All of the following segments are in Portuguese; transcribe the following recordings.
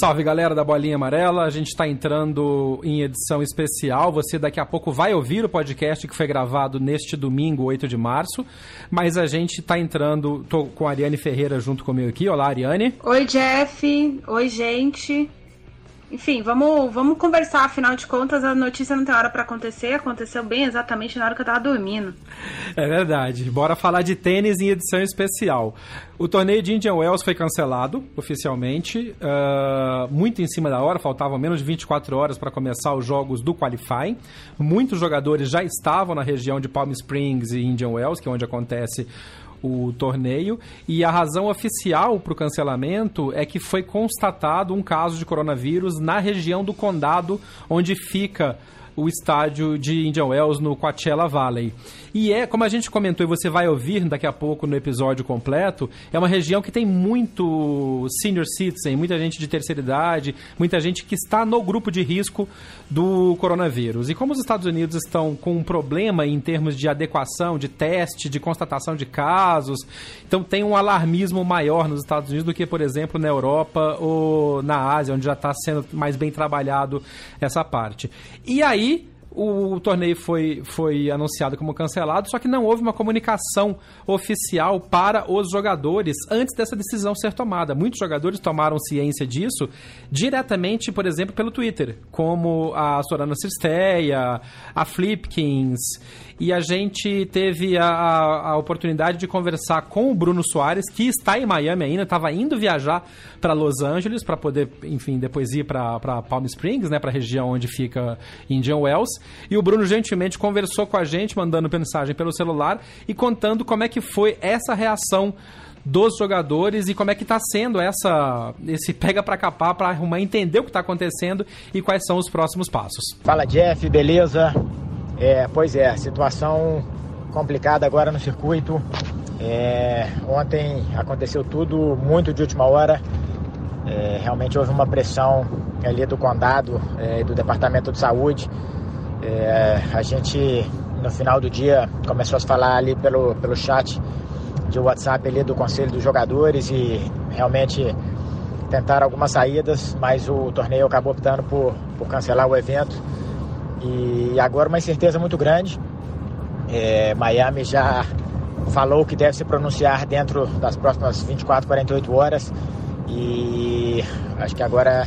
Salve galera da Bolinha Amarela, a gente está entrando em edição especial. Você daqui a pouco vai ouvir o podcast que foi gravado neste domingo, 8 de março. Mas a gente está entrando, tô com a Ariane Ferreira junto comigo aqui. Olá, Ariane. Oi, Jeff. Oi, gente. Enfim, vamos, vamos conversar. Afinal de contas, a notícia não tem hora para acontecer. Aconteceu bem exatamente na hora que eu tava dormindo. É verdade. Bora falar de tênis em edição especial. O torneio de Indian Wells foi cancelado oficialmente, uh, muito em cima da hora, faltavam menos de 24 horas para começar os jogos do qualifying. Muitos jogadores já estavam na região de Palm Springs e Indian Wells, que é onde acontece o torneio. E a razão oficial para o cancelamento é que foi constatado um caso de coronavírus na região do condado onde fica o estádio de Indian Wells no Coachella Valley. E é, como a gente comentou e você vai ouvir daqui a pouco no episódio completo, é uma região que tem muito senior citizen, muita gente de terceira idade, muita gente que está no grupo de risco do coronavírus. E como os Estados Unidos estão com um problema em termos de adequação, de teste, de constatação de casos, então tem um alarmismo maior nos Estados Unidos do que, por exemplo, na Europa ou na Ásia, onde já está sendo mais bem trabalhado essa parte. E aí, o, torneio foi, foi anunciado como cancelado, só que não houve uma comunicação oficial para os jogadores antes dessa decisão ser tomada. Muitos jogadores tomaram ciência disso diretamente, por exemplo, pelo Twitter, como a Sorana Cisteia, a Flipkins e a gente teve a, a, oportunidade de conversar com o Bruno Soares, que está em Miami ainda, estava indo viajar para Los Angeles para poder, enfim, depois ir para Palm Springs, né, para a região onde fica Indian Wells. E o Bruno gentilmente conversou com a gente, mandando mensagem pelo celular e contando como é que foi essa reação dos jogadores e como é que está sendo essa esse pega para capar para arrumar entender o que está acontecendo e quais são os próximos passos. Fala Jeff, beleza? É, pois é, situação complicada agora no circuito. É, ontem aconteceu tudo muito de última hora. É, realmente houve uma pressão ali do condado é, e do departamento de saúde. É, a gente no final do dia começou a falar ali pelo, pelo chat de WhatsApp ali do conselho dos jogadores e realmente tentaram algumas saídas, mas o torneio acabou optando por, por cancelar o evento. E agora uma incerteza muito grande. É, Miami já falou que deve se pronunciar dentro das próximas 24, 48 horas. E acho que agora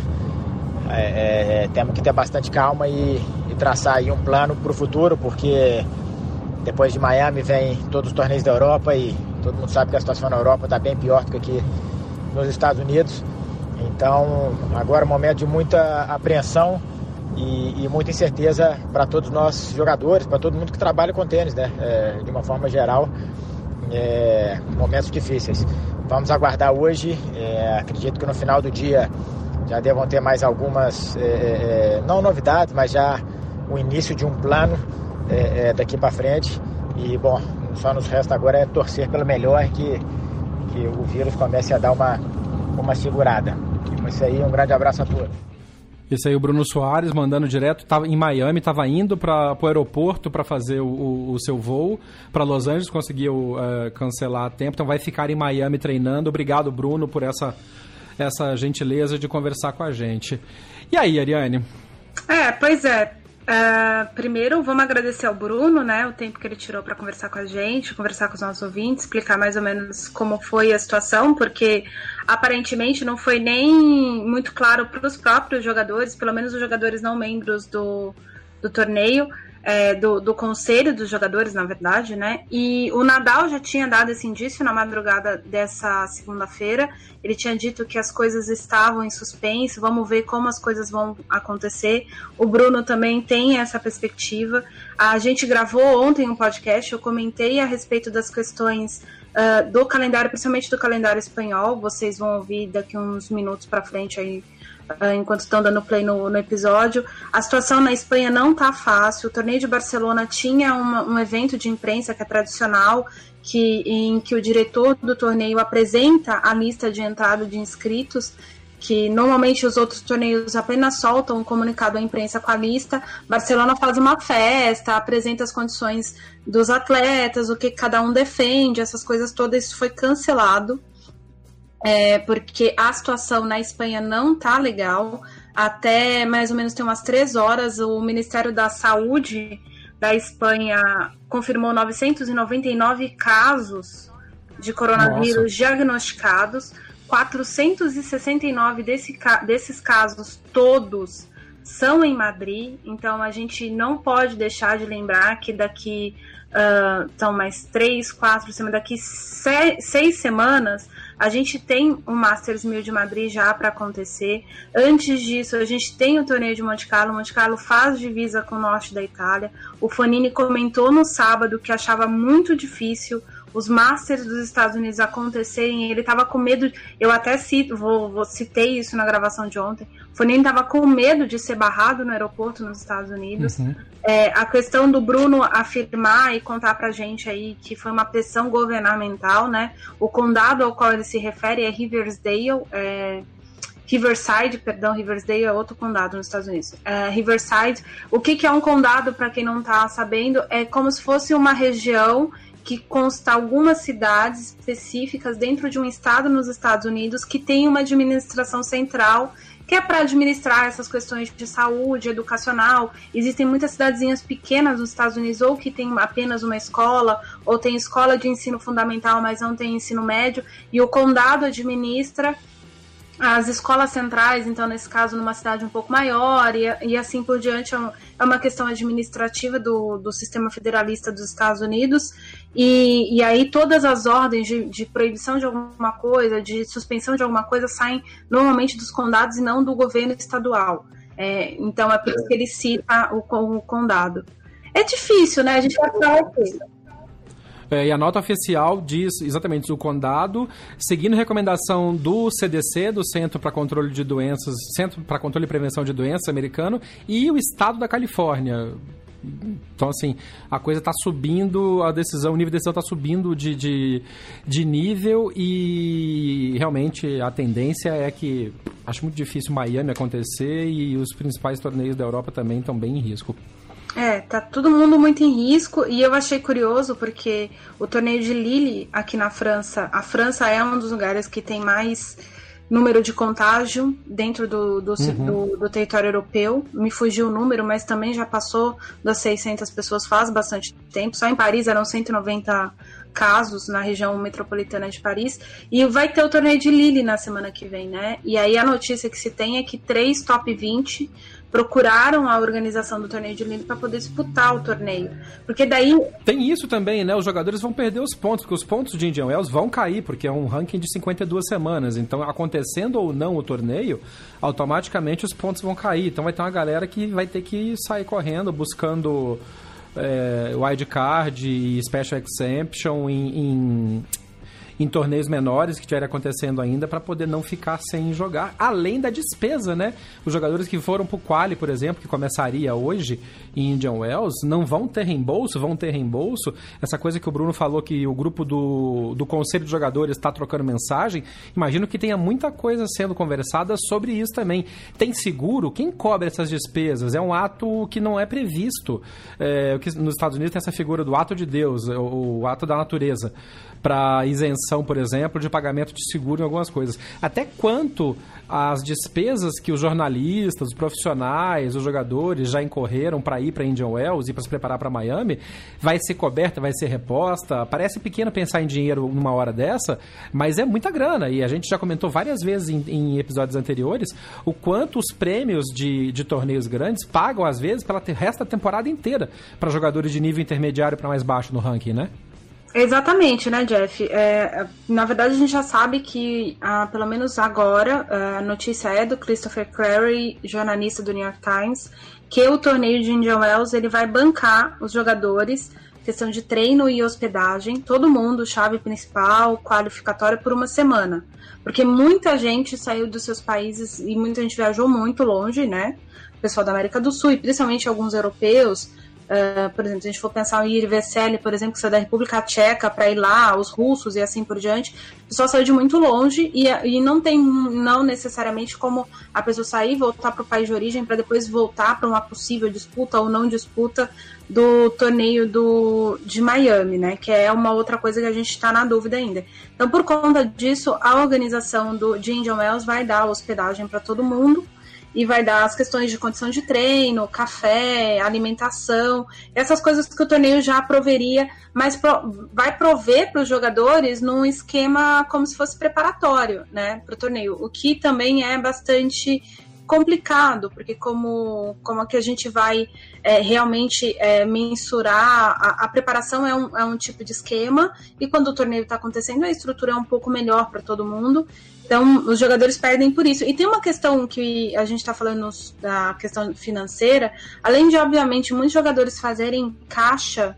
é, é, temos que ter bastante calma e, e traçar aí um plano para o futuro, porque depois de Miami vem todos os torneios da Europa e todo mundo sabe que a situação na Europa está bem pior do que aqui nos Estados Unidos. Então agora é um momento de muita apreensão e, e muita incerteza para todos nós jogadores, para todo mundo que trabalha com tênis, né? É, de uma forma geral, é, momentos difíceis. Vamos aguardar hoje, é, acredito que no final do dia já devam ter mais algumas, é, é, é, não novidades, mas já o início de um plano daqui para frente. E bom, só nos resta agora é torcer pelo melhor que, que o vírus comece a dar uma, uma segurada. Isso aí, um grande abraço a todos. Esse aí o Bruno Soares mandando direto, tava em Miami, estava indo para o aeroporto para fazer o, o, o, seu voo para Los Angeles, conseguiu uh, cancelar a tempo, então vai ficar em Miami treinando. Obrigado, Bruno, por essa, essa gentileza de conversar com a gente. E aí, Ariane? É, pois é. Uh, primeiro, vamos agradecer ao Bruno, né, o tempo que ele tirou para conversar com a gente, conversar com os nossos ouvintes, explicar mais ou menos como foi a situação, porque aparentemente não foi nem muito claro para os próprios jogadores, pelo menos os jogadores não membros do, do torneio, é, do, do conselho dos jogadores, na verdade, né? E o Nadal já tinha dado esse indício na madrugada dessa segunda-feira. Ele tinha dito que as coisas estavam em suspenso, vamos ver como as coisas vão acontecer. O Bruno também tem essa perspectiva. A gente gravou ontem um podcast, eu comentei a respeito das questões uh, do calendário, principalmente do calendário espanhol. Vocês vão ouvir daqui uns minutos para frente aí, enquanto estão dando play no, no, episódio. A situação na Espanha não tá fácil. O torneio de Barcelona tinha uma, um evento de imprensa que é tradicional, que, em que o diretor do torneio apresenta a lista de entrada de inscritos que normalmente os outros torneios apenas soltam um comunicado à imprensa com a lista. Barcelona faz uma festa, apresenta as condições dos atletas, o que cada um defende, essas coisas todas. Isso foi cancelado, é, porque a situação na Espanha não tá legal. Até mais ou menos tem umas três horas, o Ministério da Saúde da Espanha confirmou 999 casos de coronavírus Nossa. diagnosticados 469 desse, desses casos, todos, são em Madrid, então a gente não pode deixar de lembrar que daqui uh, são mais três, quatro semanas, daqui seis, seis semanas a gente tem o Masters 1000 de Madrid já para acontecer. Antes disso, a gente tem o torneio de Monte Carlo. Monte Carlo faz divisa com o norte da Itália. O Fanini comentou no sábado que achava muito difícil os Masters dos Estados Unidos acontecerem, ele estava com medo. Eu até cito, vou, vou, citei isso na gravação de ontem. O Fonini estava com medo de ser barrado no aeroporto nos Estados Unidos. Uhum. É, a questão do Bruno afirmar e contar pra gente aí que foi uma pressão governamental, né? O condado ao qual ele se refere é Riversdale, é, Riverside, perdão, Riversdale é outro condado nos Estados Unidos. É, Riverside, o que, que é um condado, para quem não está sabendo, é como se fosse uma região que consta algumas cidades específicas dentro de um estado nos Estados Unidos que tem uma administração central que é para administrar essas questões de saúde, educacional. Existem muitas cidadezinhas pequenas nos Estados Unidos ou que tem apenas uma escola, ou tem escola de ensino fundamental, mas não tem ensino médio, e o condado administra as escolas centrais, então, nesse caso, numa cidade um pouco maior, e, e assim por diante, é, é uma questão administrativa do, do sistema federalista dos Estados Unidos, e, e aí todas as ordens de, de, proibição de alguma coisa, de suspensão de alguma coisa, saem normalmente dos condados e não do governo estadual. É, então, é por isso que ele cita o, o condado. É difícil, né? A gente vai falar aqui. É, e a nota oficial diz exatamente o condado, seguindo recomendação do CDC, do Centro para Controle de Doenças, Centro para Controle e Prevenção de Doenças americano, e o estado da Califórnia. Então, assim, a coisa está subindo, a decisão, o nível de decisão está subindo de, de, de nível e realmente a tendência é que acho muito difícil Miami acontecer e os principais torneios da Europa também estão bem em risco. É, tá todo mundo muito em risco e eu achei curioso porque o torneio de Lille aqui na França, a França é um dos lugares que tem mais número de contágio dentro do, do, uhum. do, do, território europeu. Me fugiu o número, mas também já passou das 600 pessoas faz bastante tempo. Só em Paris eram 190 casos na região metropolitana de Paris. E vai ter o torneio de Lille na semana que vem, né? E aí a notícia que se tem é que três top 20 procuraram a organização do torneio de Lille para poder disputar o torneio. Porque daí. Tem isso também, né? Os jogadores vão perder os pontos, porque os pontos de Indian Wells vão cair, porque é um ranking de 52 semanas. Então, acontecendo ou não o torneio, automaticamente os pontos vão cair. Então, vai ter uma galera que vai ter que sair correndo, buscando. É, wildcard e Special Exemption em, em em torneios menores que estiverem acontecendo ainda para poder não ficar sem jogar, além da despesa, né? Os jogadores que foram pro quali, por exemplo, que começaria hoje em Indian Wells, não vão ter reembolso, vão ter reembolso. Essa coisa que o Bruno falou que o grupo do, do conselho de jogadores está trocando mensagem, imagino que tenha muita coisa sendo conversada sobre isso também. Tem seguro? Quem cobre essas despesas? É um ato que não é previsto. É, nos Estados Unidos tem essa figura do ato de Deus, o, o ato da natureza para isenção, por exemplo, de pagamento de seguro em algumas coisas. Até quanto as despesas que os jornalistas, os profissionais, os jogadores já incorreram para ir para Indian Wells e para se preparar para Miami, vai ser coberta, vai ser reposta. Parece pequeno pensar em dinheiro numa hora dessa, mas é muita grana. E a gente já comentou várias vezes em, em episódios anteriores o quanto os prêmios de, de torneios grandes pagam, às vezes, pela resto da temporada inteira para jogadores de nível intermediário para mais baixo no ranking, né? Exatamente, né, Jeff? É, na verdade, a gente já sabe que, ah, pelo menos agora, a notícia é do Christopher Clary, jornalista do New York Times, que o torneio de Indian Wells ele vai bancar os jogadores questão de treino e hospedagem, todo mundo, chave principal, qualificatória por uma semana. Porque muita gente saiu dos seus países e muita gente viajou muito longe, né? O pessoal da América do Sul e principalmente alguns europeus Uh, por exemplo, se a gente for pensar em Irveseli, por exemplo, que saiu da República Tcheca para ir lá, os russos e assim por diante, o pessoal saiu de muito longe e, e não tem, não necessariamente como a pessoa sair, voltar para o país de origem para depois voltar para uma possível disputa ou não disputa do torneio do, de Miami, né? Que é uma outra coisa que a gente está na dúvida ainda. Então, por conta disso, a organização do, de Indian Wells vai dar hospedagem para todo mundo e vai dar as questões de condição de treino, café, alimentação, essas coisas que o torneio já proveria, mas pro, vai prover para os jogadores num esquema como se fosse preparatório, né, para o torneio, o que também é bastante complicado, porque como, como é que a gente vai é, realmente é, mensurar, a, a, preparação é um, é um tipo de esquema, e quando o torneio está acontecendo, a estrutura é um pouco melhor para todo mundo, então, os jogadores perdem por isso. E tem uma questão que a gente está falando da questão financeira, além de, obviamente, muitos jogadores fazerem caixa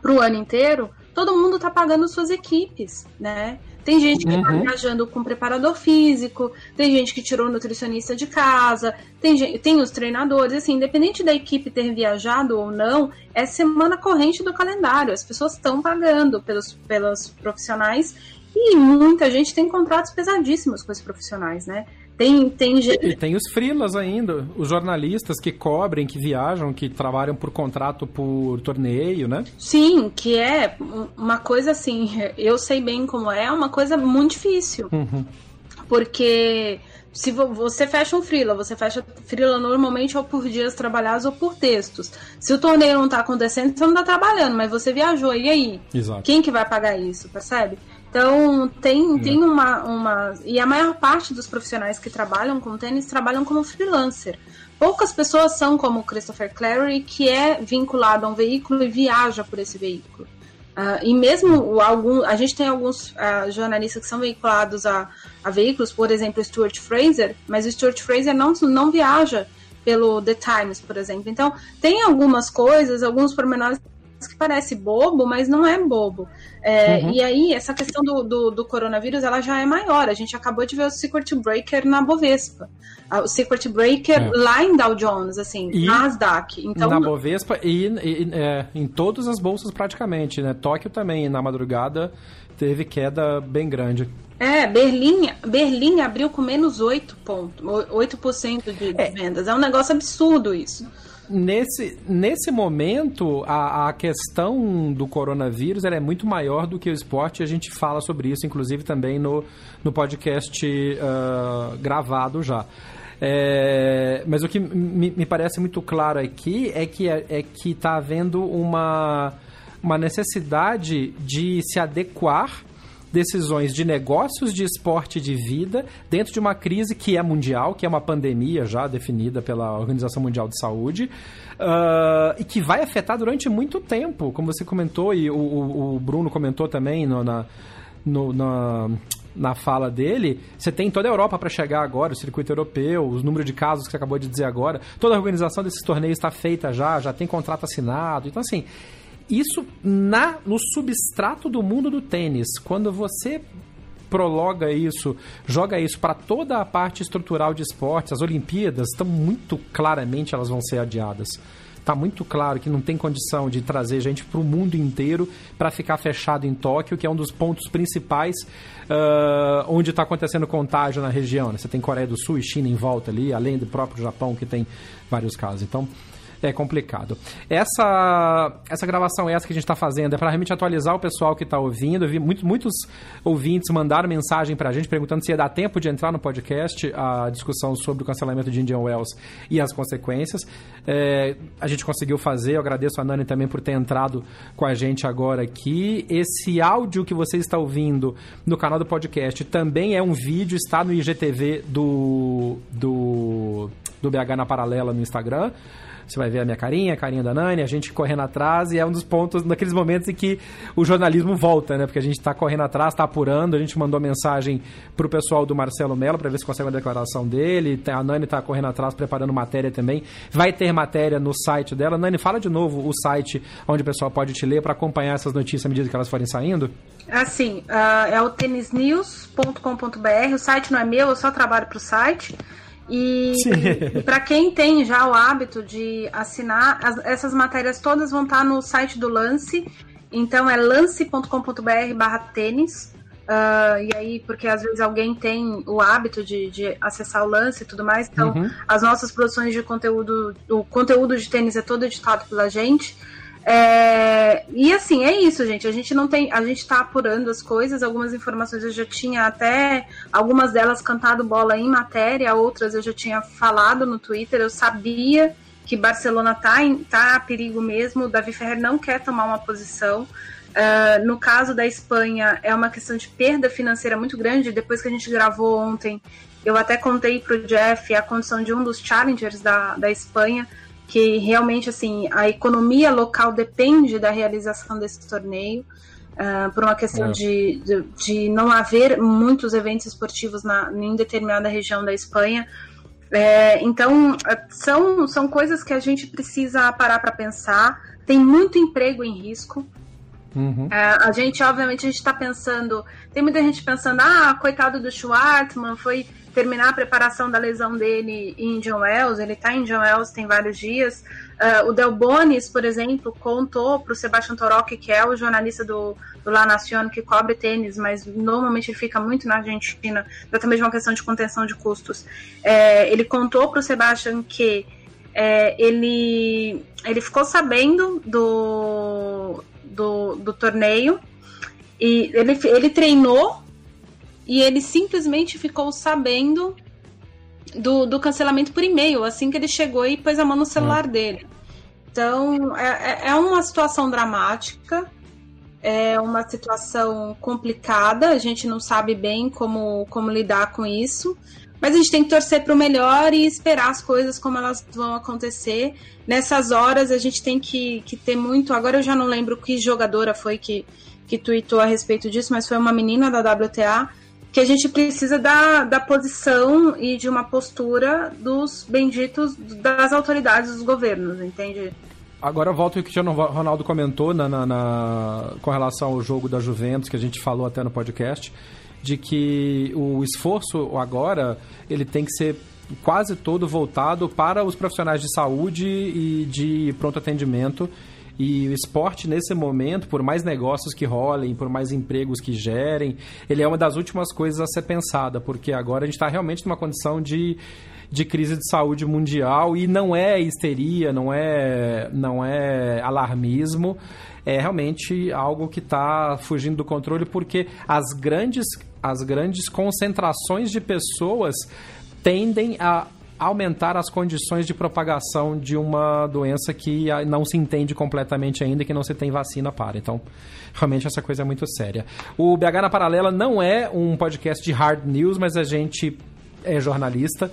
para o ano inteiro, todo mundo está pagando suas equipes, né? Tem gente que está uhum. viajando com preparador físico, tem gente que tirou nutricionista de casa, tem, gente, tem os treinadores, assim, independente da equipe ter viajado ou não, é semana corrente do calendário. As pessoas estão pagando pelos, pelos profissionais e muita gente tem contratos pesadíssimos com esses profissionais, né? Tem, tem gente... E tem os frilas ainda, os jornalistas que cobrem, que viajam, que trabalham por contrato por torneio, né? Sim, que é uma coisa assim, eu sei bem como é, é uma coisa muito difícil. Uhum. Porque se você fecha um freela, você fecha freela normalmente ou por dias trabalhados ou por textos. Se o torneio não está acontecendo, você não está trabalhando, mas você viajou, e aí? Exato. Quem que vai pagar isso, percebe? Então, tem, tem uma, uma. E a maior parte dos profissionais que trabalham com tênis trabalham como freelancer. Poucas pessoas são como o Christopher Clary, que é vinculado a um veículo e viaja por esse veículo. Uh, e mesmo algum, a gente tem alguns uh, jornalistas que são veiculados a, a veículos, por exemplo, Stuart Fraser, mas o Stuart Fraser não, não viaja pelo The Times, por exemplo. Então, tem algumas coisas, alguns pormenores que parece bobo, mas não é bobo. É, uhum. E aí, essa questão do, do, do, coronavírus, ela já é maior. A gente acabou de ver o Secret Breaker na Bovespa. Ah, o Secret Breaker é. lá em Dow Jones, assim, e Nasdaq. Então, na Bovespa e, e é, em todas as bolsas praticamente, né? Tóquio também, na madrugada, teve queda bem grande. É, Berlim, Berlim abriu com menos 8 pontos, 8% de, de é. vendas. É um negócio absurdo isso nesse, nesse momento, a, a questão do coronavírus é muito maior do que o esporte. A gente fala sobre isso, inclusive, também no, no podcast uh, gravado já. É, mas o que me, me, parece muito claro aqui é que é, é que está havendo uma, uma necessidade de se adequar decisões de negócios, de esporte de vida, dentro de uma crise que é mundial, que é uma pandemia já definida pela Organização Mundial de Saúde, uh, e que vai afetar durante muito tempo, como você comentou, e o, o Bruno comentou também no, na, no, na, na fala dele, você tem toda a Europa para chegar agora, o circuito europeu, os números de casos que você acabou de dizer agora, toda a organização desses torneios está feita já, já tem contrato assinado. Então, assim, isso na no substrato do mundo do tênis. Quando você prologa isso, joga isso para toda a parte estrutural de esportes, as Olimpíadas estão muito claramente elas vão ser adiadas. Está muito claro que não tem condição de trazer gente para o mundo inteiro para ficar fechado em Tóquio, que é um dos pontos principais uh, onde está acontecendo contágio na região. Né? Você tem Coreia do Sul e China em volta ali, além do próprio Japão, que tem vários casos. Então, é complicado. Essa, essa gravação, essa que a gente está fazendo, é para realmente atualizar o pessoal que está ouvindo. Vi muitos, muitos ouvintes mandaram mensagem para a gente perguntando se ia dar tempo de entrar no podcast a discussão sobre o cancelamento de Indian Wells e as consequências. É, a gente conseguiu fazer, eu agradeço a Nani também por ter entrado com a gente agora aqui. Esse áudio que você está ouvindo no canal do podcast também é um vídeo, está no IGTV do, do, do BH na Paralela no Instagram. Você vai ver a minha carinha, a carinha da Nani, a gente correndo atrás, e é um dos pontos, naqueles momentos em que o jornalismo volta, né? Porque a gente está correndo atrás, está apurando, a gente mandou mensagem pro pessoal do Marcelo Mello para ver se consegue uma declaração dele. A Nani está correndo atrás, preparando matéria também. Vai ter matéria no site dela. Nani, fala de novo o site onde o pessoal pode te ler para acompanhar essas notícias à medida que elas forem saindo. Assim, uh, é o tenisnews.com.br. O site não é meu, eu só trabalho para o site. E, e para quem tem já o hábito de assinar, as, essas matérias todas vão estar no site do Lance. Então é lance.com.br barra tênis. Uh, e aí, porque às vezes alguém tem o hábito de, de acessar o lance e tudo mais. Então, uhum. as nossas produções de conteúdo, o conteúdo de tênis é todo editado pela gente. É, e assim, é isso, gente. A gente não tem. A gente tá apurando as coisas, algumas informações eu já tinha até algumas delas cantado bola em matéria, outras eu já tinha falado no Twitter, eu sabia que Barcelona tá, em, tá a perigo mesmo, o Davi Ferrer não quer tomar uma posição. Uh, no caso da Espanha, é uma questão de perda financeira muito grande. Depois que a gente gravou ontem, eu até contei para o Jeff a condição de um dos challengers da, da Espanha que realmente assim a economia local depende da realização desse torneio. Uh, por uma questão é. de, de, de, não haver muitos eventos esportivos na, em determinada região da Espanha. É, então, são, são coisas que a gente precisa parar para pensar. Tem muito emprego em risco. Uhum. É, a gente, obviamente, a gente está pensando. Tem muita gente pensando, ah, coitado do Schwartzman, foi terminar a preparação da lesão dele em Indian Wells, ele está em Indian Wells tem vários dias. Uh, o Del Bonis, por exemplo, contou para o Sebastian Torocchi, que é o jornalista do, do La Nación, que cobre tênis, mas normalmente ele fica muito na Argentina, exatamente uma questão de contenção de custos. É, ele contou para o Sebastian que é, ele, ele ficou sabendo do, do, do torneio e ele, ele treinou e ele simplesmente ficou sabendo do, do cancelamento por e-mail, assim que ele chegou e pôs a mão no celular é. dele. Então, é, é, é uma situação dramática, é uma situação complicada, a gente não sabe bem como, como lidar com isso, mas a gente tem que torcer para o melhor e esperar as coisas como elas vão acontecer. Nessas horas a gente tem que, que ter muito. Agora eu já não lembro que jogadora foi que, que tweetou a respeito disso, mas foi uma menina da WTA que a gente precisa da, da posição e de uma postura dos benditos das autoridades dos governos, entende? Agora volto ao que o Ronaldo comentou na, na, na, com relação ao jogo da Juventus, que a gente falou até no podcast, de que o esforço agora ele tem que ser quase todo voltado para os profissionais de saúde e de pronto atendimento. E o esporte, nesse momento, por mais negócios que rolem, por mais empregos que gerem, ele é uma das últimas coisas a ser pensada, porque agora a gente está realmente numa condição de de crise de saúde mundial e não é histeria, não é, não é alarmismo, é realmente algo que está fugindo do controle porque as grandes, as grandes concentrações de pessoas tendem a aumentar as condições de propagação de uma doença que não se entende completamente ainda e que não se tem vacina para. Então, realmente essa coisa é muito séria. O BH na Paralela não é um podcast de hard news, mas a gente é jornalista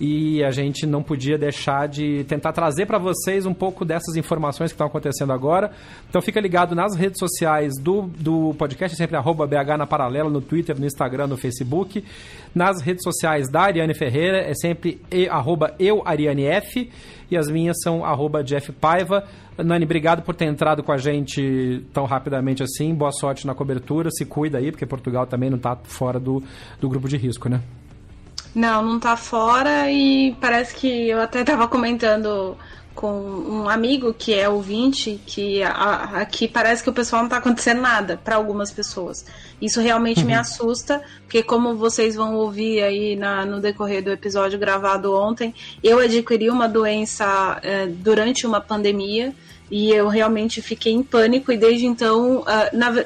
e a gente não podia deixar de tentar trazer para vocês um pouco dessas informações que estão acontecendo agora. Então fica ligado nas redes sociais do, do podcast, sempre arroba BH na Paralela, no Twitter, no Instagram, no Facebook. Nas redes sociais da Ariane Ferreira, é sempre e, arroba eu, Ariane F, e as minhas são arroba Jeff Paiva. Nani, obrigado por ter entrado com a gente tão rapidamente assim. Boa sorte na cobertura. Se cuida aí, porque Portugal também não está fora do, do grupo de risco, né? Não, não tá fora e parece que eu até tava comentando com um amigo que é ouvinte que aqui parece que o pessoal não tá acontecendo nada para algumas pessoas. Isso realmente uhum. me assusta, porque como vocês vão ouvir aí na, no decorrer do episódio gravado ontem, eu adquiri uma doença é, durante uma pandemia e eu realmente fiquei em pânico e desde então, uh, na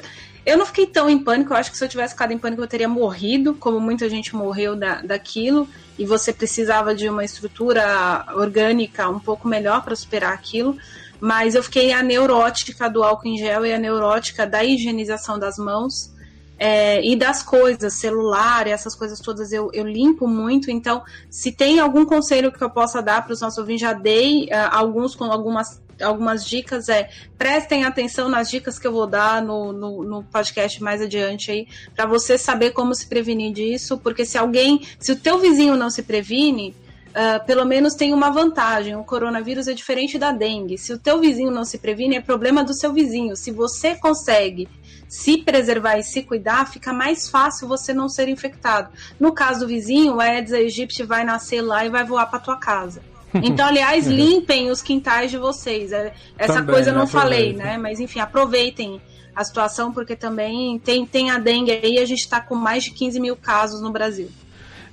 eu não fiquei tão em pânico, eu acho que se eu tivesse ficado em pânico eu teria morrido, como muita gente morreu da, daquilo, e você precisava de uma estrutura orgânica um pouco melhor para superar aquilo. Mas eu fiquei a neurótica do álcool em gel e a neurótica da higienização das mãos. é, e das coisas, celular, essas coisas todas eu, eu limpo muito. Então, se tem algum conselho que eu possa dar para os nossos ouvintes, já dei uh, alguns com algumas algumas dicas é prestem atenção nas dicas que eu vou dar no, no, no podcast mais adiante aí para você saber como se prevenir disso porque se alguém se o teu vizinho não se previne uh, pelo menos tem uma vantagem. O coronavírus é diferente da dengue. Se o teu vizinho não se previne, é problema do seu vizinho. Se você consegue se preservar e se cuidar, fica mais fácil você não ser infectado. No caso do vizinho, o Aedes aegypti vai nascer lá e vai voar para tua casa. Então, aliás, é. limpem os quintais de vocês. É, essa também, coisa eu não falei, né? Mas enfim, aproveitem a situação, porque também tem, tem a dengue aí, a gente está com mais de 15 mil casos no Brasil.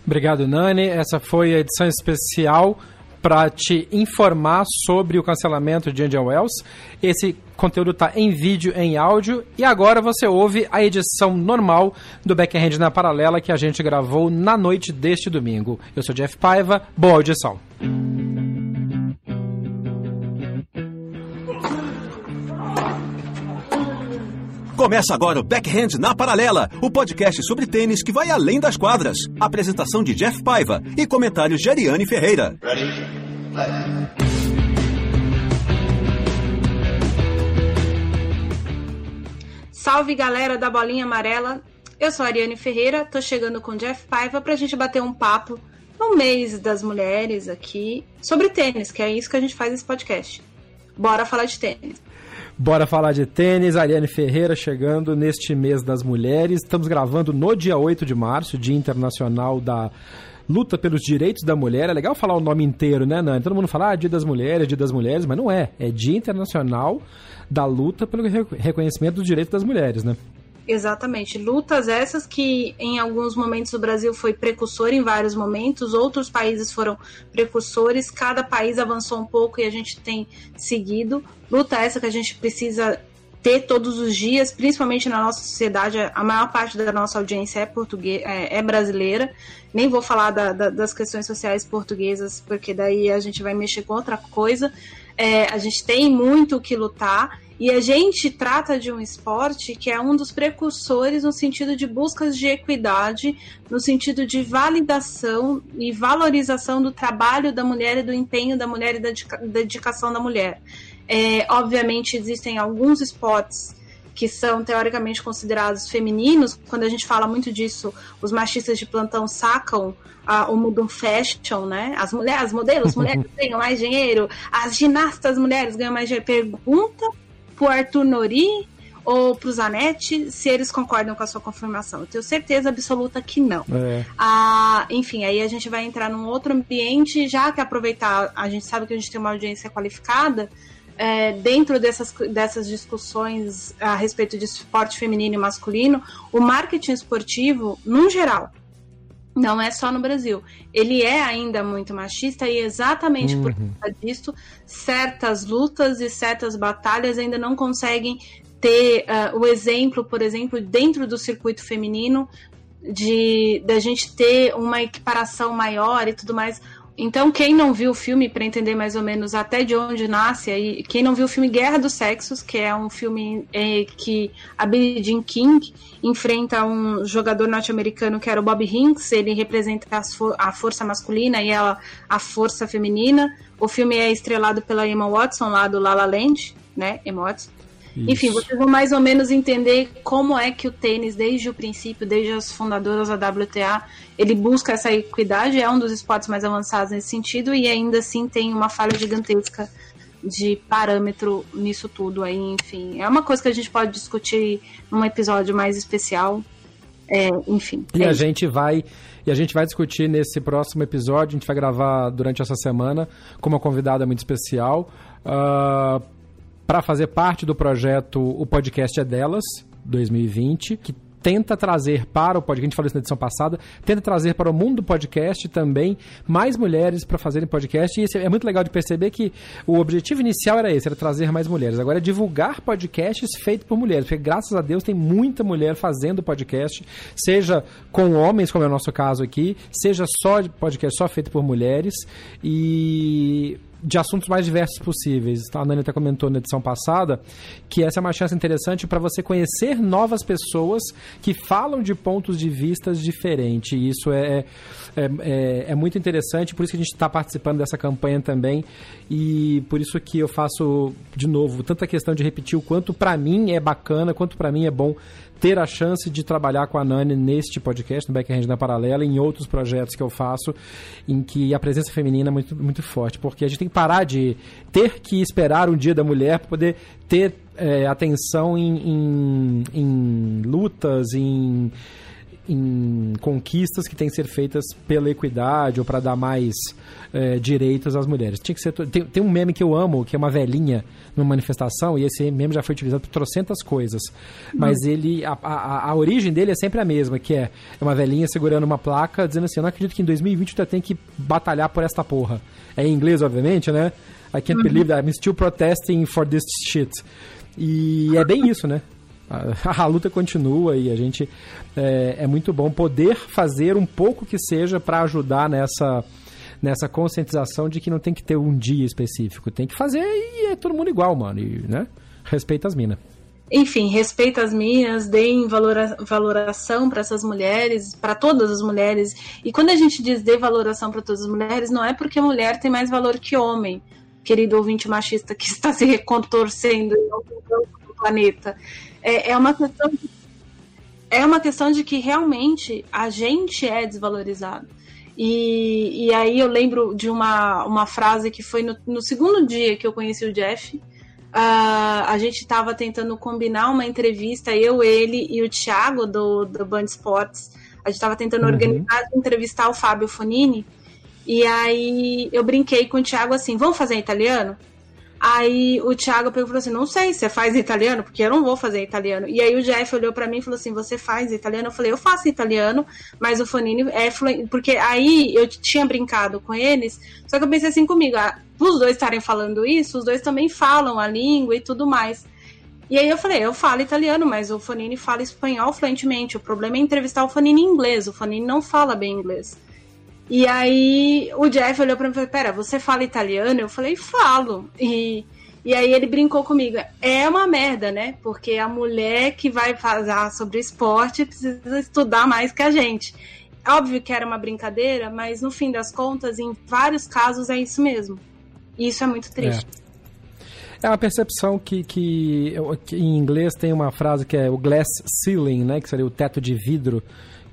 Obrigado, Nani. Essa foi a edição especial para te informar sobre o cancelamento de Indian Wells. Esse conteúdo está em vídeo, em áudio, e agora você ouve a edição normal do Backhand na Paralela que a gente gravou na noite deste domingo. Eu sou Jeff Paiva, boa audição. Começa agora o Backhand na Paralela, o podcast sobre tênis que vai além das quadras. Apresentação de Jeff Paiva e comentários de Ariane Ferreira. Ready? Salve galera da Bolinha Amarela, eu sou a Ariane Ferreira, tô chegando com Jeff Paiva pra gente bater um papo no mês das mulheres aqui sobre tênis, que é isso que a gente faz nesse podcast. Bora falar de tênis. Bora falar de tênis. Ariane Ferreira chegando neste mês das mulheres. Estamos gravando no dia 8 de março, Dia Internacional da Luta pelos Direitos da Mulher. É legal falar o nome inteiro, né, Nani? Todo mundo fala ah, Dia das Mulheres, Dia das Mulheres, mas não é. É Dia Internacional da Luta pelo Reconhecimento dos Direitos das Mulheres, né? Exatamente. Lutas essas que em alguns momentos o Brasil foi precursor em vários momentos, outros países foram precursores, cada país avançou um pouco e a gente tem seguido. Luta essa que a gente precisa ter todos os dias, principalmente na nossa sociedade, a maior parte da nossa audiência é português, é, é brasileira. Nem vou falar da, da, das questões sociais portuguesas, porque daí a gente vai mexer com outra coisa. É, a gente tem muito que lutar e a gente trata de um esporte que é um dos precursores no sentido de buscas de equidade, no sentido de validação e valorização do trabalho da mulher e do empenho da mulher e da dedicação da mulher. É, obviamente, existem alguns esportes que são teoricamente considerados femininos. Quando a gente fala muito disso, os machistas de plantão sacam a, o mundo fashion, né? As mulheres, as modelos, as mulheres ganham mais dinheiro, as ginastas mulheres ganham mais dinheiro. Pergunta pro Arthur Nori ou pro Zanetti se eles concordam com a sua confirmação. Eu tenho certeza absoluta que não. É. Ah, enfim, aí a gente vai entrar num outro ambiente, já que aproveitar, a gente sabe que a gente tem uma audiência qualificada, é, dentro dessas, dessas discussões a respeito de esporte feminino e masculino, o marketing esportivo, no geral, não é só no Brasil. Ele é ainda muito machista e exatamente uhum. por causa disso, certas lutas e certas batalhas ainda não conseguem ter uh, o exemplo, por exemplo, dentro do circuito feminino, de da gente ter uma equiparação maior e tudo mais. Então, quem não viu o filme, para entender mais ou menos até de onde nasce, aí, quem não viu o filme Guerra dos Sexos, que é um filme é, que a Billie Jean King enfrenta um jogador norte-americano que era o Bob Hinks, ele representa a força masculina e ela a força feminina. O filme é estrelado pela Emma Watson, lá do La La Land, né, Emma Watson. Isso. Enfim, vocês vão mais ou menos entender como é que o tênis, desde o princípio, desde as fundadoras da WTA, ele busca essa equidade, é um dos esportes mais avançados nesse sentido e ainda assim tem uma falha gigantesca de parâmetro nisso tudo aí, enfim. É uma coisa que a gente pode discutir num episódio mais especial. É, enfim. E é a isso. gente vai e a gente vai discutir nesse próximo episódio. A gente vai gravar durante essa semana com uma convidada muito especial. Uh, para fazer parte do projeto O Podcast é Delas, 2020, que tenta trazer para o podcast, a gente falou isso na edição passada, tenta trazer para o mundo do podcast também mais mulheres para fazerem podcast. E é muito legal de perceber que o objetivo inicial era esse, era trazer mais mulheres. Agora é divulgar podcasts feitos por mulheres, porque graças a Deus tem muita mulher fazendo podcast, seja com homens, como é o nosso caso aqui, seja só podcast só feito por mulheres. E de assuntos mais diversos possíveis. A Nani até comentou na edição passada que essa é uma chance interessante para você conhecer novas pessoas que falam de pontos de vistas diferentes. Isso é, é, é, é muito interessante, por isso que a gente está participando dessa campanha também e por isso que eu faço, de novo, tanta questão de repetir o quanto para mim é bacana, quanto para mim é bom ter a chance de trabalhar com a Nani neste podcast, no Backhand na Paralela, em outros projetos que eu faço, em que a presença feminina é muito, muito forte. Porque a gente tem que parar de ter que esperar um dia da mulher para poder ter é, atenção em, em, em lutas, em em conquistas que têm que ser feitas pela equidade ou para dar mais é, direitos às mulheres. Tinha que ser tem, tem, um meme que eu amo, que é uma velhinha numa manifestação, e esse meme já foi utilizado por trocentas coisas. Mas uhum. ele. A, a, a, origem dele é sempre a mesma, que é, é uma velhinha segurando uma placa dizendo assim: Eu não acredito que em 2020 tu tem que batalhar por esta porra. É em inglês, obviamente, né? I can't uhum. believe that I'm still protesting for this shit. E é bem isso, né? A, a, luta continua e a gente é, é, muito bom poder fazer um pouco que seja para ajudar nessa nessa conscientização de que não tem que ter um dia específico, tem que fazer e é todo mundo igual, mano, e, né? Respeita as minas. Enfim, respeita as minas, deem valora, valoração para essas mulheres, para todas as mulheres. E quando a gente diz dê valoração para todas as mulheres, não é porque a mulher tem mais valor que homem, querido ouvinte machista que está se recontorcendo no planeta é, é uma questão de, é uma questão de que realmente a gente é desvalorizado. E, e aí eu lembro de uma, uma frase que foi no, no segundo dia que eu conheci o Jeff. Uh, a gente estava tentando combinar uma entrevista, eu, ele e o Thiago do, do Band Sports. A gente estava tentando uhum. organizar entrevistar o Fábio Fonini. E aí eu brinquei com o Thiago assim: vamos fazer em italiano? Aí o Thiago falou assim: Não sei, você faz italiano? Porque eu não vou fazer italiano. E aí o Jeff olhou para mim e falou assim: Você faz italiano? Eu falei: Eu faço italiano, mas o Fonini é fluente. Porque aí eu tinha brincado com eles, só que eu pensei assim comigo: ah, os dois estarem falando isso, os dois também falam a língua e tudo mais. E aí eu falei: Eu falo italiano, mas o Fonini fala espanhol fluentemente. O problema é entrevistar o Fonini em inglês. O Fonini não fala bem inglês. E aí o Jeff olhou para mim e falou: Pera, você fala italiano? Eu falei: Falo. E, e aí ele brincou comigo: É uma merda, né? Porque a mulher que vai falar sobre esporte precisa estudar mais que a gente. Óbvio que era uma brincadeira, mas no fim das contas, em vários casos é isso mesmo. E isso é muito triste. É. É uma percepção que, que, que, em inglês tem uma frase que é o glass ceiling, né? Que seria o teto de vidro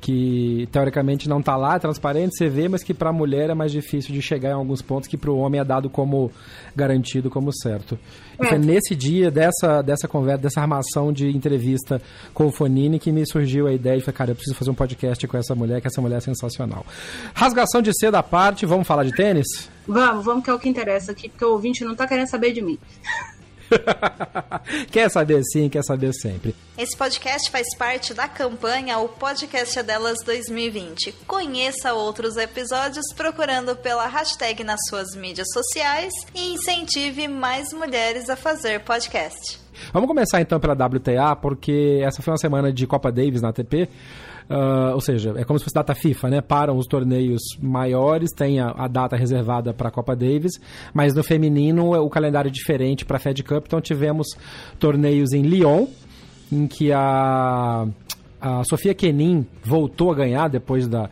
que teoricamente não está lá, é transparente, você vê, mas que para a mulher é mais difícil de chegar em alguns pontos que para o homem é dado como garantido, como certo. É. E foi nesse dia dessa, dessa conversa, dessa armação de entrevista com o Fonini que me surgiu a ideia de, cara, eu preciso fazer um podcast com essa mulher, que essa mulher é sensacional. Rasgação de seda à parte, vamos falar de tênis? Vamos, vamos que é o que interessa aqui, porque o ouvinte não está querendo saber de mim. quer saber sim, quer saber sempre. Esse podcast faz parte da campanha O Podcast é Delas 2020. Conheça outros episódios procurando pela hashtag nas suas mídias sociais e incentive mais mulheres a fazer podcast. Vamos começar então pela WTA, porque essa foi uma semana de Copa Davis na ATP. Uh, ou seja, é como se fosse data FIFA, né? Param os torneios maiores, tem a, a data reservada para a Copa Davis, mas no feminino o calendário é diferente para a Fed Cup. Então tivemos torneios em Lyon, em que a, a Sofia Kenin voltou a ganhar depois da,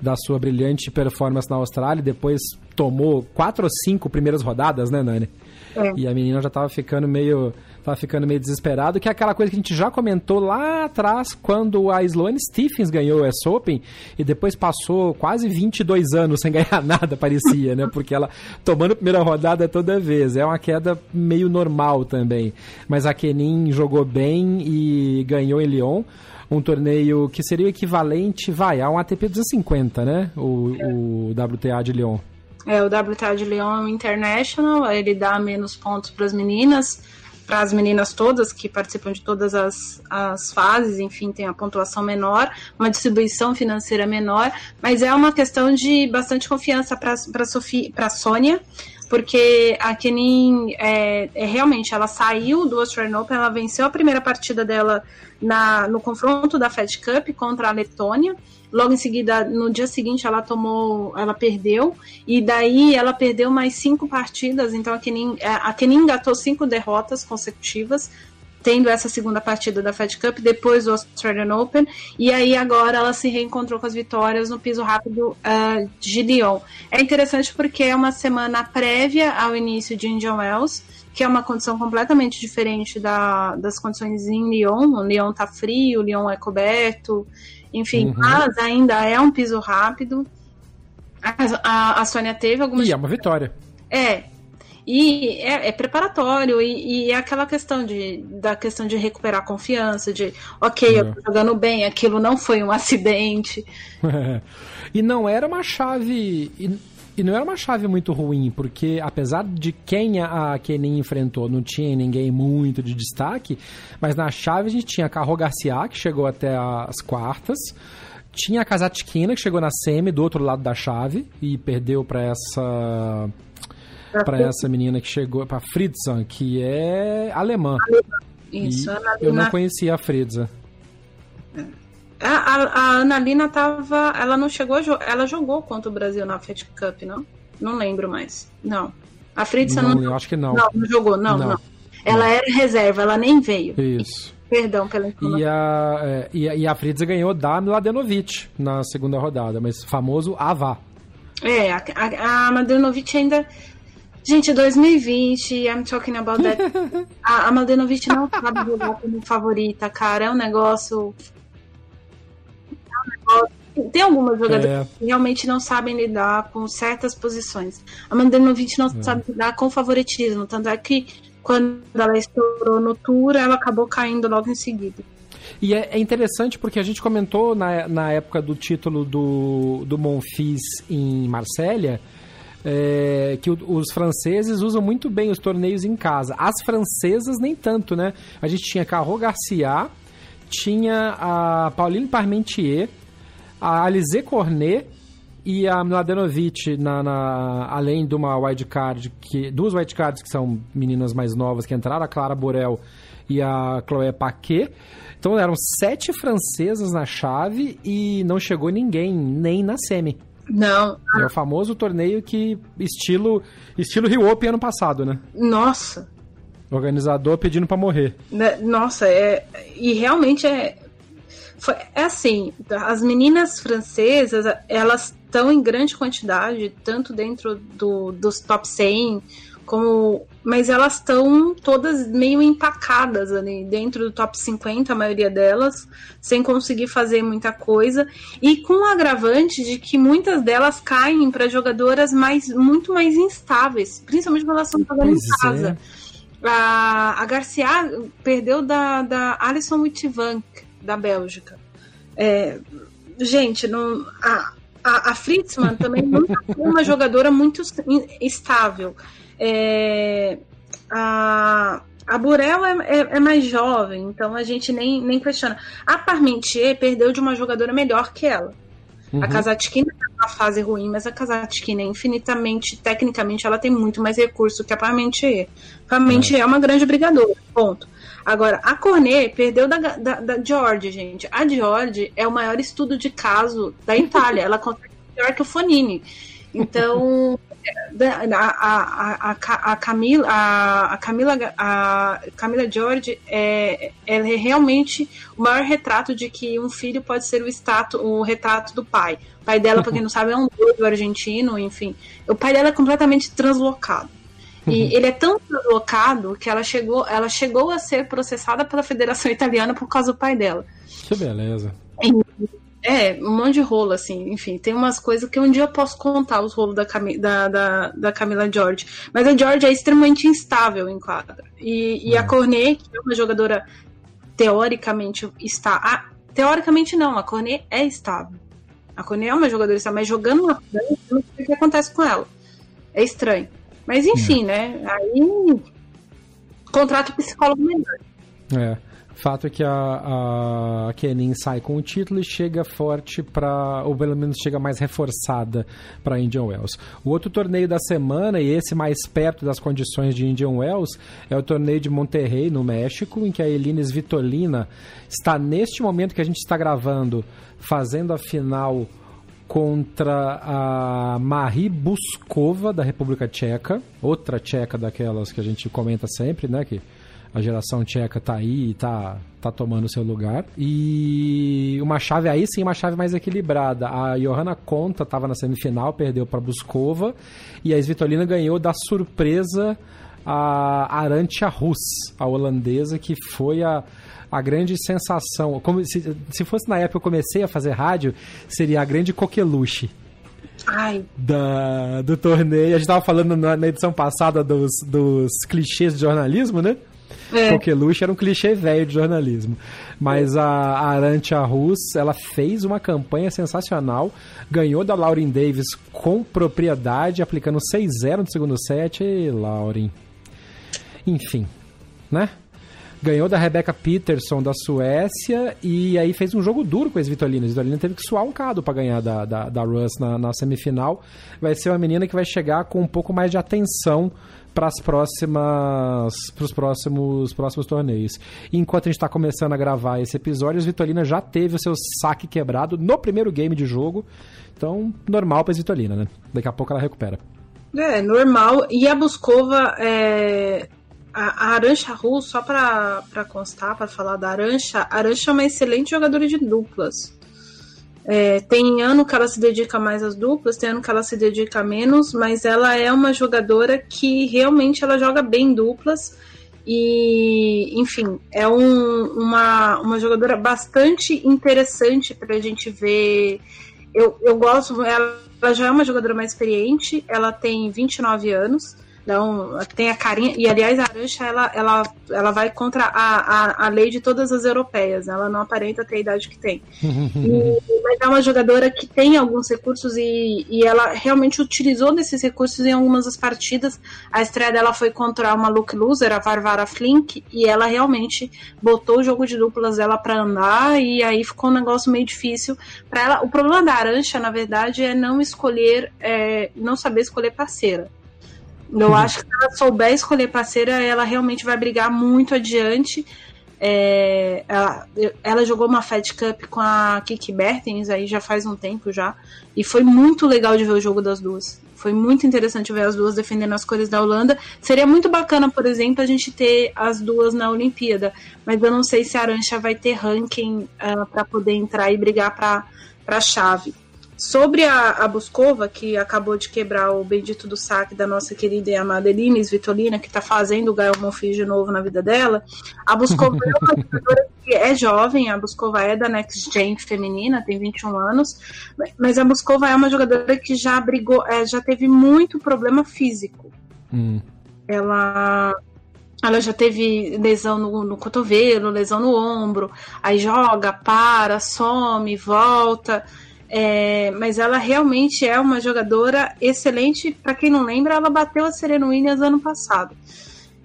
da sua brilhante performance na Austrália, depois tomou quatro ou cinco primeiras rodadas, né, Nani? É. E a menina já estava ficando meio tava ficando meio desesperado, que é aquela coisa que a gente já comentou lá atrás, quando a Sloane Stephens ganhou o US Open e depois passou quase 22 anos sem ganhar nada, parecia, né? Porque ela tomando a primeira rodada toda vez. É uma queda meio normal também. Mas a Kenin jogou bem e ganhou em Lyon um torneio que seria o equivalente, vai, a um ATP 250, né? O, o WTA de Lyon. É, o WTA de Lyon é um International, ele dá menos pontos para as meninas para as meninas todas que participam de todas as, as fases, enfim, tem a pontuação menor, uma distribuição financeira menor, mas é uma questão de bastante confiança para a Sônia, porque a Kenin é, é, realmente ela saiu do Australian Open, ela venceu a primeira partida dela na, no confronto da Fed Cup contra a Letônia. Logo em seguida, no dia seguinte, ela tomou, ela perdeu, e daí ela perdeu mais cinco partidas. Então a Kenin, é, a Kenin engatou cinco derrotas consecutivas, tendo essa segunda partida da Fed Cup, depois do Australian Open, e aí agora ela se reencontrou com as vitórias no piso rápido uh, de Lyon. É interessante porque é uma semana prévia ao início de Indian Wells, que é uma condição completamente diferente da, das condições em Lyon. O Lyon tá frio, o Lyon é coberto, enfim, uhum. mas ainda é um piso rápido. A, a, a Sônia teve algumas. E é uma vitória. É, e é, é preparatório, e, e, é aquela questão de, da questão de recuperar a confiança, de ok, é. eu tô jogando bem, aquilo não foi um acidente. e não era uma chave. E, não era uma chave muito ruim, porque apesar de quem a Kenin enfrentou não tinha ninguém muito de destaque, mas na chave a gente tinha a Carro Garcia, que chegou até as quartas. Tinha a Kazatkina, que chegou na semi do outro lado da chave e perdeu para essa para essa menina que chegou, para Fritzan, que é alemã. Isso, e eu não conhecia a Fritza. A, a, a Analina tava. Ela não chegou. Ela jogou contra o Brasil na Fed Cup, não? Não lembro mais. Não. A Fritza não. não eu acho que não. Não, não jogou, não, não. não. Ela não. era reserva, ela nem veio. Isso. Perdão pela informação. E a, é, e a, e a Fritza ganhou da Mladenovic na segunda rodada, mas famoso Avá. É, a, a, a Mladenovic ainda Gente, 2020, I'm talking about that. a, a Maldenovic não sabe jogar como favorita, cara. É um negócio. Tem algumas jogadoras é. que realmente não sabem lidar com certas posições. A Maldenovic não é. sabe lidar com favoritismo. Tanto é que quando ela estourou no tour, ela acabou caindo logo em seguida. E é, é, interessante porque a gente comentou na, na época do título do, do Monfils em Marsella é, que os franceses usam muito bem os torneios em casa. As francesas nem tanto, né? A gente tinha Carro Garcia, tinha a Pauline Parmentier, a Alizé Cornet e a Mladenovic, na, na, além de uma wildcard, que, duas wildcards que são meninas mais novas que entraram, a Clara Borel e a Chloé Paquet. Então eram sete francesas na chave e não chegou ninguém, nem na semi. Não. É o famoso torneio que estilo estilo Rio Open ano passado, né? Nossa. Organizador pedindo para morrer. Né, nossa, é e realmente é foi, é assim, as meninas francesas, elas estão em grande quantidade, tanto dentro do, dos top 100 como mas elas estão todas meio empacadas ali dentro do top 50, a maioria delas, sem conseguir fazer muita coisa, e com o agravante de que muitas delas caem para jogadoras mais muito mais instáveis, principalmente quando elas estão jogando em casa. É. A, a Garcia perdeu da, da Alison Wittivank, da Bélgica. É, gente, não, a, a, a Fritzmann também nunca foi uma jogadora muito estável. É, a, a Burel é, é, é, mais jovem, então a gente nem, nem questiona. A Parmentier perdeu de uma jogadora melhor que ela. Uhum. A Kazatkina tá numa fase ruim, mas a Kazatkina é infinitamente, tecnicamente, ela tem muito mais recurso que a Parmentier. A Parmentier é. é uma grande brigadora, ponto. Agora, a Cornet perdeu da, da, da George, gente. A George é o maior estudo de caso da Itália. ela consegue pior que o Fonini. Então, a, a, a, a Camila, a, a Camila, a Camila George é, é realmente o maior retrato de que um filho pode ser o status, o retrato do pai. O pai dela, para quem não sabe, é um doido argentino, enfim. O pai dela é completamente translocado. E uhum. ele é tão translocado que ela chegou, ela chegou a ser processada pela Federação Italiana por causa do pai dela. Que beleza. E, é, um monte de rolo, assim. Enfim, tem umas coisas que um dia eu posso contar os rolos da, Cam da, da, da, Camila George. Mas a George é extremamente instável em quadra. E, e a é. Cornet, que é uma jogadora teoricamente está. Ah, teoricamente não, a Cornet é estável. A Cornet é uma jogadora estável, mas jogando na frente, não sei o que acontece com ela. É estranho. Mas enfim, é. né? Aí. Contrato psicólogo melhor. É. Fato é que a, a Kenin sai com o título e chega forte para, ou pelo menos chega mais reforçada para Indian Wells. O outro torneio da semana, e esse mais perto das condições de Indian Wells, é o torneio de Monterrey, no México, em que a Elines Vitolina está neste momento que a gente está gravando, fazendo a final contra a Marie Buskova, da República Tcheca, outra tcheca daquelas que a gente comenta sempre, né, que a geração tcheca tá aí e tá, tá tomando seu lugar. E uma chave aí sim, uma chave mais equilibrada. A Johanna Conta estava na semifinal, perdeu para Buskova. E a Svitolina ganhou da surpresa a Arantia Rus, a holandesa, que foi a, a grande sensação. Como se, se fosse na época que eu comecei a fazer rádio, seria a grande coqueluche. Ai. Da, do torneio. A gente tava falando na, na edição passada dos, dos clichês de jornalismo, né? É. Coqueluche era um clichê velho de jornalismo. Mas a, a Arantia Rus, ela fez uma campanha sensacional, ganhou da Lauren Davis com propriedade, aplicando 6-0 no segundo set. E Lauren. Enfim, né? Ganhou da Rebecca Peterson da Suécia e aí fez um jogo duro com as Vitolinas. A Vitolina teve que suar um cado para ganhar da, da, da Russ na, na semifinal. Vai ser uma menina que vai chegar com um pouco mais de atenção para as próximas para os próximos próximos torneios. enquanto a gente está começando a gravar esse episódio, a Vitolina já teve o seu saque quebrado no primeiro game de jogo. Então, normal para a Vitolina, né? Daqui a pouco ela recupera. É, normal. E a Buscova, é... a, Arancha Ru, só para constar, para falar da Arancha, a Arancha é uma excelente jogadora de duplas. É, tem ano que ela se dedica mais às duplas, tem ano que ela se dedica menos, mas ela é uma jogadora que realmente ela joga bem duplas. E, enfim, é um, uma, uma jogadora bastante interessante para a gente ver. Eu, eu gosto, ela, ela já é uma jogadora mais experiente, ela tem 29 anos. Então, tem a carinha. E, aliás, a Arancha, ela, ela, ela vai contra a, a, a lei de todas as europeias. Ela não aparenta ter a idade que tem. e, mas é uma jogadora que tem alguns recursos e, e ela realmente utilizou desses recursos em algumas das partidas. A estreia dela foi contra uma look loser, a Varvara Flink, e ela realmente botou o jogo de duplas dela para andar. E aí ficou um negócio meio difícil para ela. O problema da Arancha, na verdade, é não escolher, é, não saber escolher parceira. Eu acho que se ela souber escolher parceira, ela realmente vai brigar muito adiante. É, ela, ela, jogou uma Fed Cup com a Kiki Bertens aí já faz um tempo já. E foi muito legal de ver o jogo das duas. Foi muito interessante ver as duas defendendo as cores da Holanda. Seria muito bacana, por exemplo, a gente ter as duas na Olimpíada. Mas eu não sei se a Arancha vai ter ranking uh, ah, para poder entrar e brigar para a chave. Sobre a, a Buscova, que acabou de quebrar o bendito do saque da nossa querida e amada Elines Vitolina, que está fazendo o Gael Monfils de novo na vida dela, a Buscova é uma jogadora que é jovem, a Buscova é da Next Gen feminina, tem 21 anos, mas a Buscova é uma jogadora que já brigou, é, já teve muito problema físico. Hum. Ela ela já teve lesão no, no, cotovelo, lesão no ombro, aí joga, para, some, volta. É, mas ela realmente é uma jogadora excelente. Para quem não lembra, ela bateu a Serena Williams ano passado.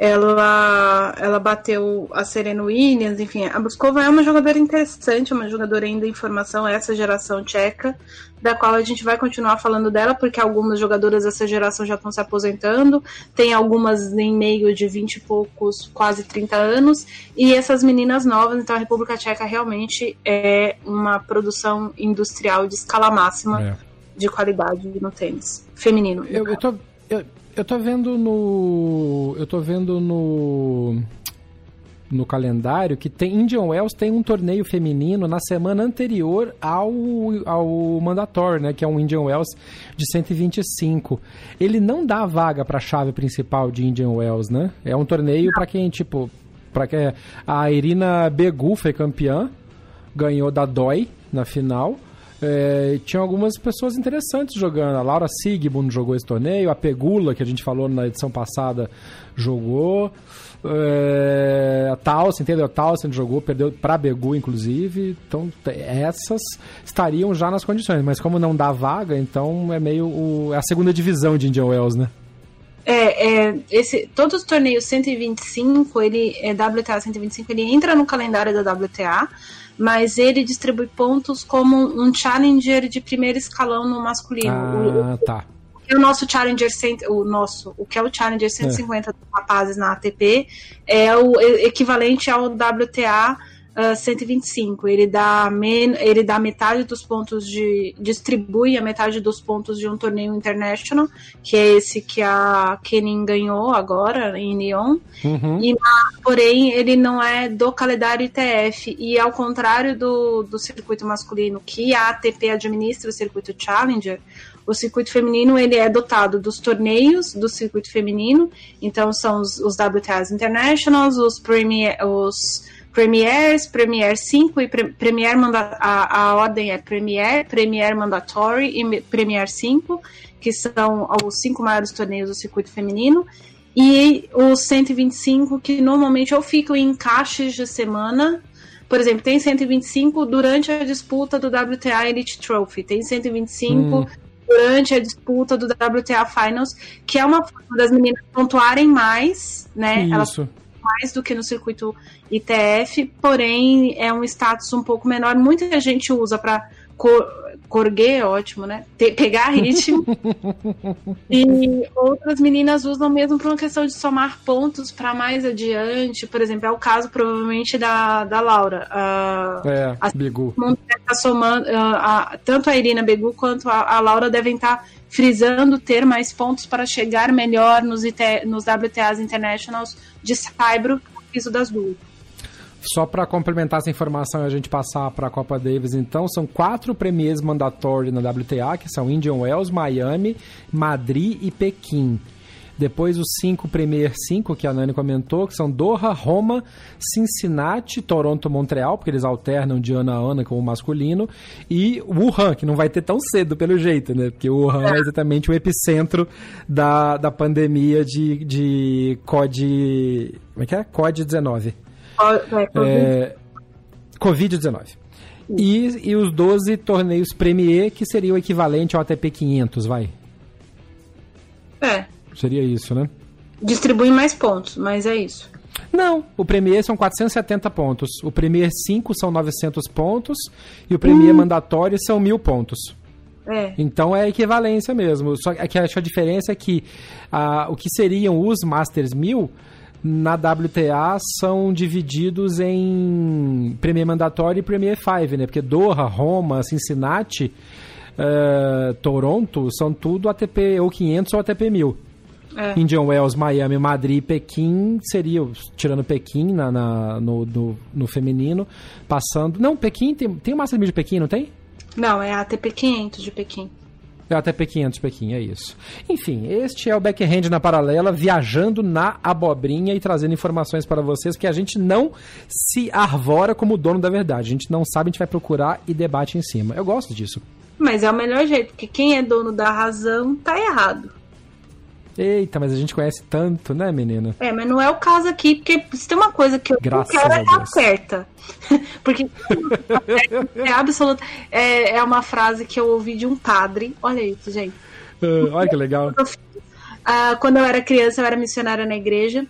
Ela, ela bateu a Serena Williams, enfim. A Buskova é uma jogadora interessante, uma jogadora ainda em formação, essa geração tcheca da qual a gente vai continuar falando dela, porque algumas jogadoras dessa geração já estão se aposentando, tem algumas em meio de 20 e poucos, quase 30 anos, e essas meninas novas, então a República Tcheca realmente é uma produção industrial de escala máxima é. de qualidade no tênis feminino. Eu, eu, tô, eu, eu tô vendo no. Eu tô vendo no no calendário que tem Indian Wells tem um torneio feminino na semana anterior ao, ao mandatório, né, que é um Indian Wells de 125. Ele não dá vaga para a chave principal de Indian Wells, né? É um torneio para quem tipo para que a Irina Begu foi campeã, ganhou da Doi na final. É, tinha algumas pessoas interessantes jogando. A Laura Sigmund jogou esse torneio, a Pegula, que a gente falou na edição passada, jogou. É, a Towson, entendeu? A Towson jogou, perdeu para Begu, inclusive. Então, essas estariam já nas condições. Mas como não dá vaga, então é meio o, é a segunda divisão de Indian Wells, né? É, é, esse, todos os torneios 125, ele é WTA 125, ele entra no calendário da WTA, mas ele distribui pontos como um challenger de primeiro escalão no masculino. Ah, o, tá. o nosso challenger, o nosso, o que é o challenger 150 dos rapazes na ATP é o equivalente ao WTA ah, 125. Ele dá, men ele dá metade dos pontos de. distribui a metade dos pontos de um torneio international, que é esse que a Kenin ganhou agora em Lyon. Uhum. E, porém, ele não é do calendário ITF. E ao contrário do, do circuito masculino, que a ATP administra o circuito Challenger, o circuito feminino ele é dotado dos torneios do circuito feminino. Então são os, os WTAs Internationals, os, premier, os Premiers, Premier 5 e pre, Premier manda, a, a ordem é Premier, Premier Mandatory e Premier 5, que são os cinco maiores torneios do circuito feminino e os 125 que normalmente ou ficam em encaixes de semana. Por exemplo, tem 125 durante a disputa do WTA Elite Trophy, tem 125 Hum. durante a disputa do WTA Finals, que é uma forma das meninas pontuarem mais, né? Elas Isso. Mais do que no circuito ITF, porém é um status um pouco menor. Muita gente usa para corguer, ótimo, né? Te- pegar ritmo. e outras meninas usam mesmo por uma questão de somar pontos para mais adiante. Por exemplo, é o caso provavelmente da, da Laura. É, mundo deve estar somando, ah, a- tanto a Irina Begu quanto a, a Laura devem estar frisando ter mais pontos para chegar melhor nos, IT, nos WTAs Internationals de Saibro, piso das duas. Só para complementar essa informação e a gente passar para a Copa Davis, então, são quatro premiers mandatórios na WTA, que são Indian Wells, Miami, Madrid e Pequim. Depois os cinco Premier 5, que a Nani comentou, que são Doha, Roma, Cincinnati, Toronto, Montreal, porque eles alternam de ano a ano com o masculino, e Wuhan, que não vai ter tão cedo pelo jeito, né? Porque Wuhan é exatamente o epicentro da, da pandemia de, de COD... Como é que é? COD-19. É, Covid-19. E, e os 12 torneios Premier, que seria o equivalente ao ATP 500, vai. É, Seria isso, né? distribui mais pontos, mas é isso. Não, o Premier são 470 pontos. O Premier 5 são 900 pontos. E o Premier mandatório são 1000 pontos. É, Então é equivalência mesmo. Só que acho a diferença é que ah, o que seriam os Masters 1000 na WTA são divididos em Premier Mandatório e Premier 5, né? Porque Doha, Roma, Cincinnati, eh, Toronto são tudo ATP ou 500 ou ATP 1000. É. Indian Wells, Miami, Madrid Pequim seria, tirando Pequim na, na- no, no, no feminino, passando. Não, Pequim tem, tem Master 1000 de Pequim, não tem? Não, é a ATP 500 de Pequim. É até P500 Pequim, é isso. Enfim, este é o Backhand na Paralela, viajando na abobrinha e trazendo informações para vocês que a gente não se arvora como dono da verdade. A gente não sabe, a gente vai procurar e debate em cima. Eu gosto disso. Mas é o melhor jeito, porque quem é dono da razão tá errado. Eita, mas a gente conhece tanto, né, menina? É, mas não é o caso aqui, porque se tem uma coisa que eu Graças quero é estar certa. porque é absoluta. É, é uma frase que eu ouvi de um padre. Olha isso, gente. Ah, olha que legal. Ah, quando eu era criança, eu era missionária na igreja.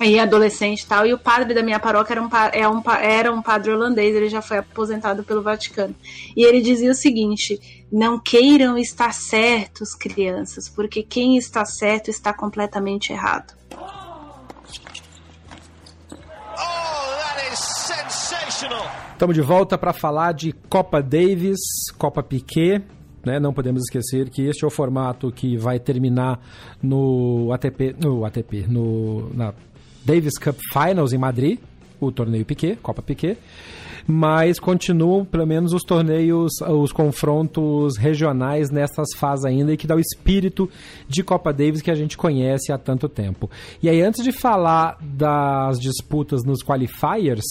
E adolescente e tal, e o padre da minha paróquia era um, é um era um padre holandês, ele já foi aposentado pelo Vaticano. E ele dizia o seguinte: não queiram estar certos, crianças, porque quem está certo está completamente errado. Oh! Estamos de volta para falar de Copa Davis, Copa Piquet. Né? Não podemos esquecer que este é o formato que vai terminar no ATP, no ATP, no na Davis Cup Finals em Madrid, o torneio Piquet, Copa Piquet. Mas continuam pelo menos os torneios, os confrontos regionais nessas fases ainda e que dá o espírito de Copa Davis que a gente conhece há tanto tempo. E aí, antes de falar das disputas nos qualifiers,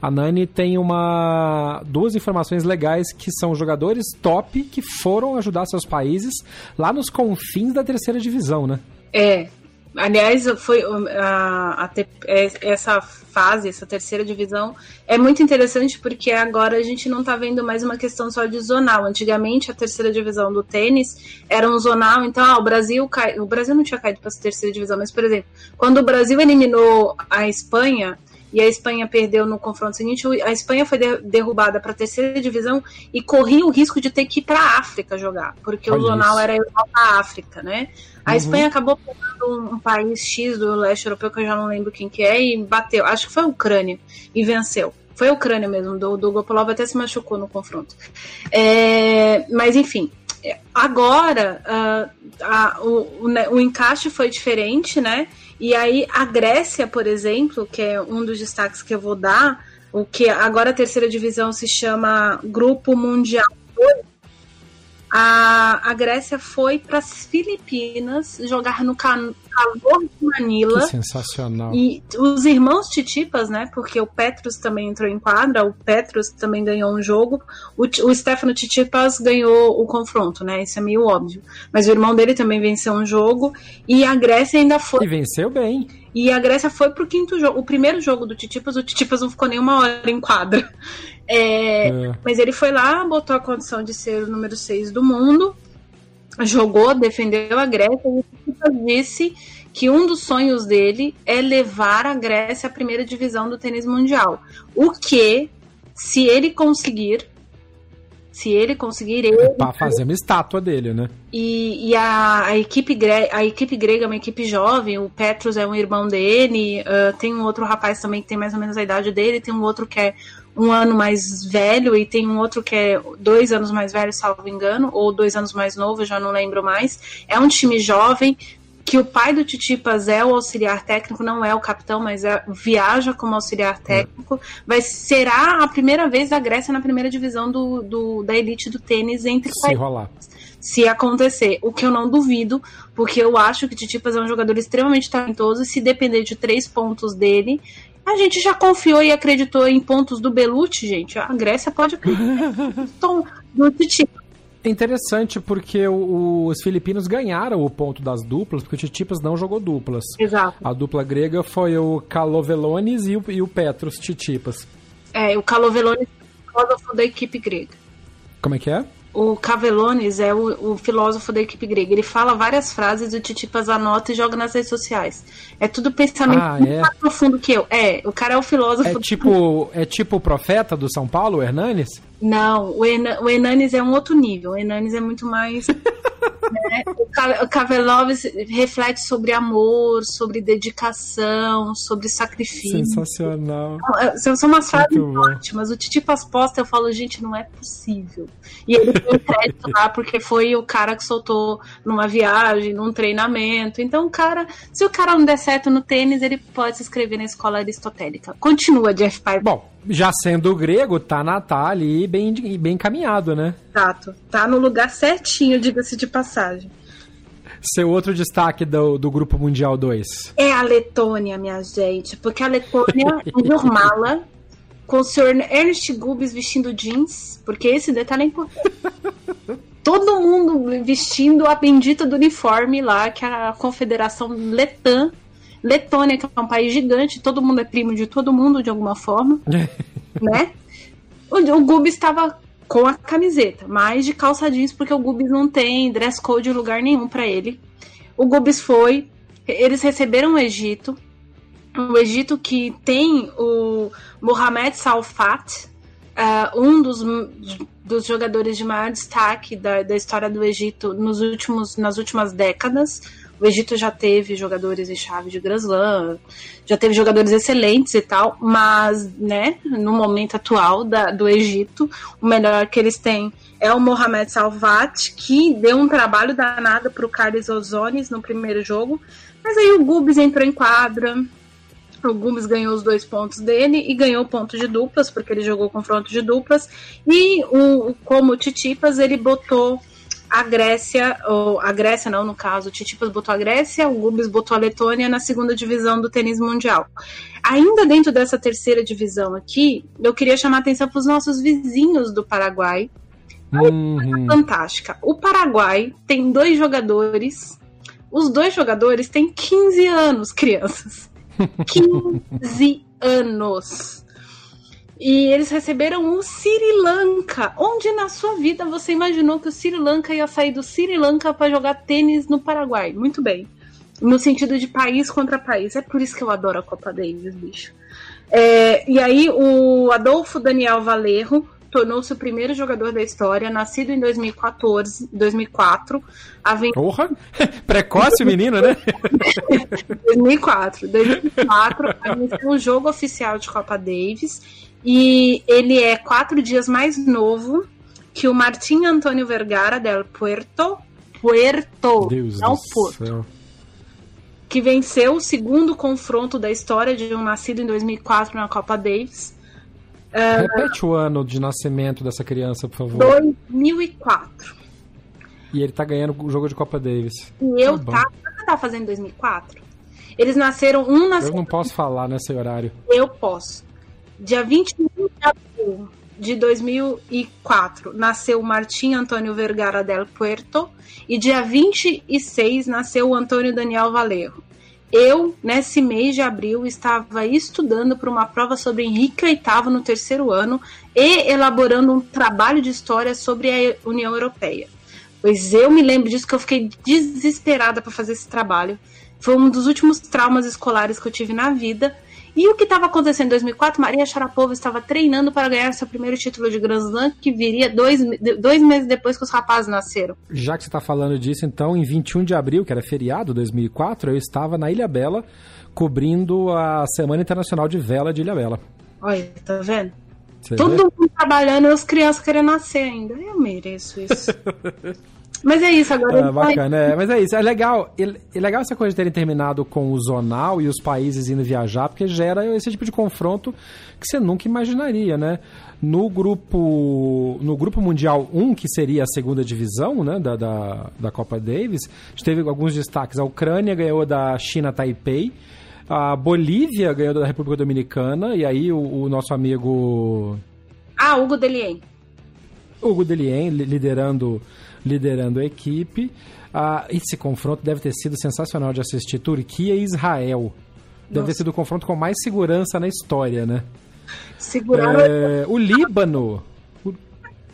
a Nani tem uma duas informações legais que são jogadores top que foram ajudar seus países lá nos confins da terceira divisão, né? É, Aliás, foi a, a, é, essa fase, essa terceira divisão, é muito interessante porque agora a gente não está vendo mais uma questão só de zonal. Antigamente, a terceira divisão do tênis era um zonal, então ah, o Brasil cai, o Brasil não tinha caído para essa terceira divisão, mas, por exemplo, quando o Brasil eliminou a Espanha, e a Espanha perdeu no confronto seguinte, a Espanha foi derrubada para a terceira divisão e corria o risco de ter que ir para a África jogar, porque Olha o zonal era Europa África, né? A uhum. Espanha acabou pegando um, um, país X do leste europeu que eu já não lembro quem que é e bateu, acho que foi a Ucrânia e venceu. Foi a Ucrânia mesmo, do, do Gopolov até se machucou no confronto. É, mas enfim, agora uh, a, o, o, o encaixe foi diferente, né? E aí a Grécia, por exemplo, que é um dos destaques que eu vou dar, o que agora a terceira divisão se chama Grupo Mundial 2, a, a Grécia foi para as Filipinas jogar no calor de Manila. Que sensacional. E os irmãos Titipas, né? Porque o Petros também entrou em quadra, o Petros também ganhou um jogo. O, o Stefano Titipas ganhou o confronto, né? Isso é meio óbvio. Mas o irmão dele também venceu um jogo. E a Grécia ainda foi. E venceu bem. E a Grécia foi pro quinto jogo. O primeiro jogo do Titipas, o Titipas não ficou nem uma hora em quadra. É, é. Mas ele foi lá, botou a condição de ser o número 6 do mundo, jogou, defendeu a Grécia e o Titipas disse que um dos sonhos dele é levar a Grécia à primeira divisão do tênis mundial. O que, se ele conseguir, se ele conseguir. Ele... Para fazer uma estátua dele, né? E, e a, a, equipe grega, a equipe grega é uma equipe jovem, o Petros é um irmão dele, uh, tem um outro rapaz também que tem mais ou menos a idade dele, tem um outro que é um ano mais velho e tem um outro que é dois anos mais velho, salvo engano, ou dois anos mais novo, já não lembro mais. É um time jovem, que o pai do Titipas é o auxiliar técnico, não é o capitão, mas é, viaja como auxiliar técnico. Vai será a primeira vez da Grécia na primeira divisão do, do da elite do tênis entre se países. rolar. Se acontecer, o que eu não duvido, porque eu acho que Titipas é um jogador extremamente talentoso e se depender de três pontos dele, a gente já confiou e acreditou em pontos do Belucci, gente. A Grécia pode acreditar do Titipas. É interessante porque o, os filipinos ganharam o ponto das duplas, porque o Titipas não jogou duplas. Exato. A dupla grega foi o Kalovelones e o, e o Petros Titipas. É, o Kalovelones é o da equipe grega. Como é que é? o Cavelones é o, o, filósofo da equipe grega. Ele fala várias frases, o Titipas anota e joga nas redes sociais. É tudo pensamento ah, muito é? mais profundo que eu. É, o cara é o filósofo. É tipo, é tipo o profeta do São Paulo, o Hernanes? Não, o, Herna, o é um outro nível. O Hernanes é muito mais. né? O Kavelovs reflete sobre amor, sobre dedicação, sobre sacrifício. Sensacional. É, são, são umas frases ótimas. O Titi Pasposta, eu falo, gente, não é possível. E ele tem crédito lá porque foi o cara que soltou numa viagem, num treinamento. Então, o cara, se o cara não der certo no tênis, ele pode se inscrever na escola aristotélica. Continua, Jeff Piper. Bom, já sendo grego, tá, na, tá ali bem, bem encaminhado, né? Exato. Tá no lugar certinho, diga-se de passagem. Seu outro destaque do, do Grupo Mundial 2? É a Letônia, minha gente. Porque a Letônia Jurmala, com o senhor Ernst Gubis vestindo jeans, porque esse detalhe é importante. Todo mundo vestindo a bendita do uniforme lá que a Confederação Letã Letônia, que é um país gigante, todo mundo é primo de todo mundo de alguma forma, né? O, o Gubis estava com a camiseta, mas de calça jeans, porque o Gubis não tem dress code em lugar nenhum para ele. O Gubis foi, eles receberam o Egito, o Egito que tem o Mohamed Salfat, uh, um dos, dos jogadores de maior destaque da, da história do Egito nos últimos, nas últimas décadas o Egito já teve jogadores em chave de Grand Slam, já teve jogadores excelentes e tal, mas, né, no momento atual da, do Egito, o melhor que eles têm é o Mohamed Salvat, que deu um trabalho danado para o Carlos Ozones no primeiro jogo, mas aí o Gubis entrou em quadra, o Gubis ganhou os dois pontos dele e ganhou ponto de duplas, porque ele jogou confronto de duplas. E o, como o Titipas, ele botou a Grécia, ou a Grécia não, no caso, o Titipas botou a Grécia, o Gubis botou a Letônia na segunda divisão do tênis mundial. Ainda dentro dessa terceira divisão aqui, eu queria chamar a atenção para os nossos vizinhos do Paraguai. Uhum. Fantástica. O Paraguai tem dois jogadores Os dois jogadores têm 15 anos, crianças. 15 anos. E eles receberam o Sri Lanka. Onde na sua vida você imaginou que o Sri Lanka ia sair do Sri Lanka para jogar tênis no Paraguai? Muito bem. No sentido de país contra país. É por isso que eu adoro a Copa Davis, bicho. É, e aí o Adolfo Daniel Valerro tornou-se o primeiro jogador da história, nascido em 2014, 2004. A ven... Porra! Precoce menino, né? 2004. 2004, a um jogo oficial de Copa Davis. E ele é quatro dias mais novo que o Martim Antônio Vergara del Puerto. Puerto, Deus não do Porto. céu. Que venceu o segundo confronto da história de um nascido em 2004 na Copa Davis. Repete o ano de nascimento dessa criança, por favor. 2004. E ele tá ganhando o jogo de Copa Davis. E eu Tá bom. tá, eu fazendo em 2004? Eles nasceram, um Eu nasceu não posso falar nesse horário. Eu posso. Dia 21 de abril de 2004 nasceu Martim Antônio Vergara del Puerto e dia 26 nasceu Antônio Daniel Valerro. Eu, nesse mês de abril, estava estudando para uma prova sobre Henrique VIII no terceiro ano e elaborando um trabalho de história sobre a União Europeia. Pois eu me lembro disso que eu fiquei desesperada para fazer esse trabalho. Foi um dos últimos traumas escolares que eu tive na vida. E o que estava acontecendo em 2004? Maria Sharapova estava treinando para ganhar seu primeiro título de Grand Slam, que viria dois, dois meses depois que os rapazes nasceram. Já que você tá falando disso, então, em 21 de abril, que era feriado 2004, eu estava na Ilha Bela cobrindo a Semana Internacional de Vela de Ilha Bela. Olha, tá vendo? Você vê? Todo mundo trabalhando e as crianças querendo nascer ainda. Eu mereço isso. Mas é isso, agora Ah, ele vai- bacana, é, mas é isso. É legal, é legal essa coisa de terem terminado com o zonal e os países indo viajar, porque gera esse tipo de confronto que você nunca imaginaria, né? No grupo, no grupo mundial 1, que seria a segunda divisão né, da, da, da Copa Davis, a gente teve alguns destaques. A Ucrânia ganhou da China Taipei, a Bolívia ganhou da República Dominicana, e aí o, o nosso amigo Ah, Hugo Delien. Hugo Delien li- liderando, liderando a equipe. Ah, esse confronto deve ter sido sensacional de assistir. Turquia e Israel. Deve ter Nossa. sido o confronto com mais segurança na história, né? Seguraram. É, o Líbano. O,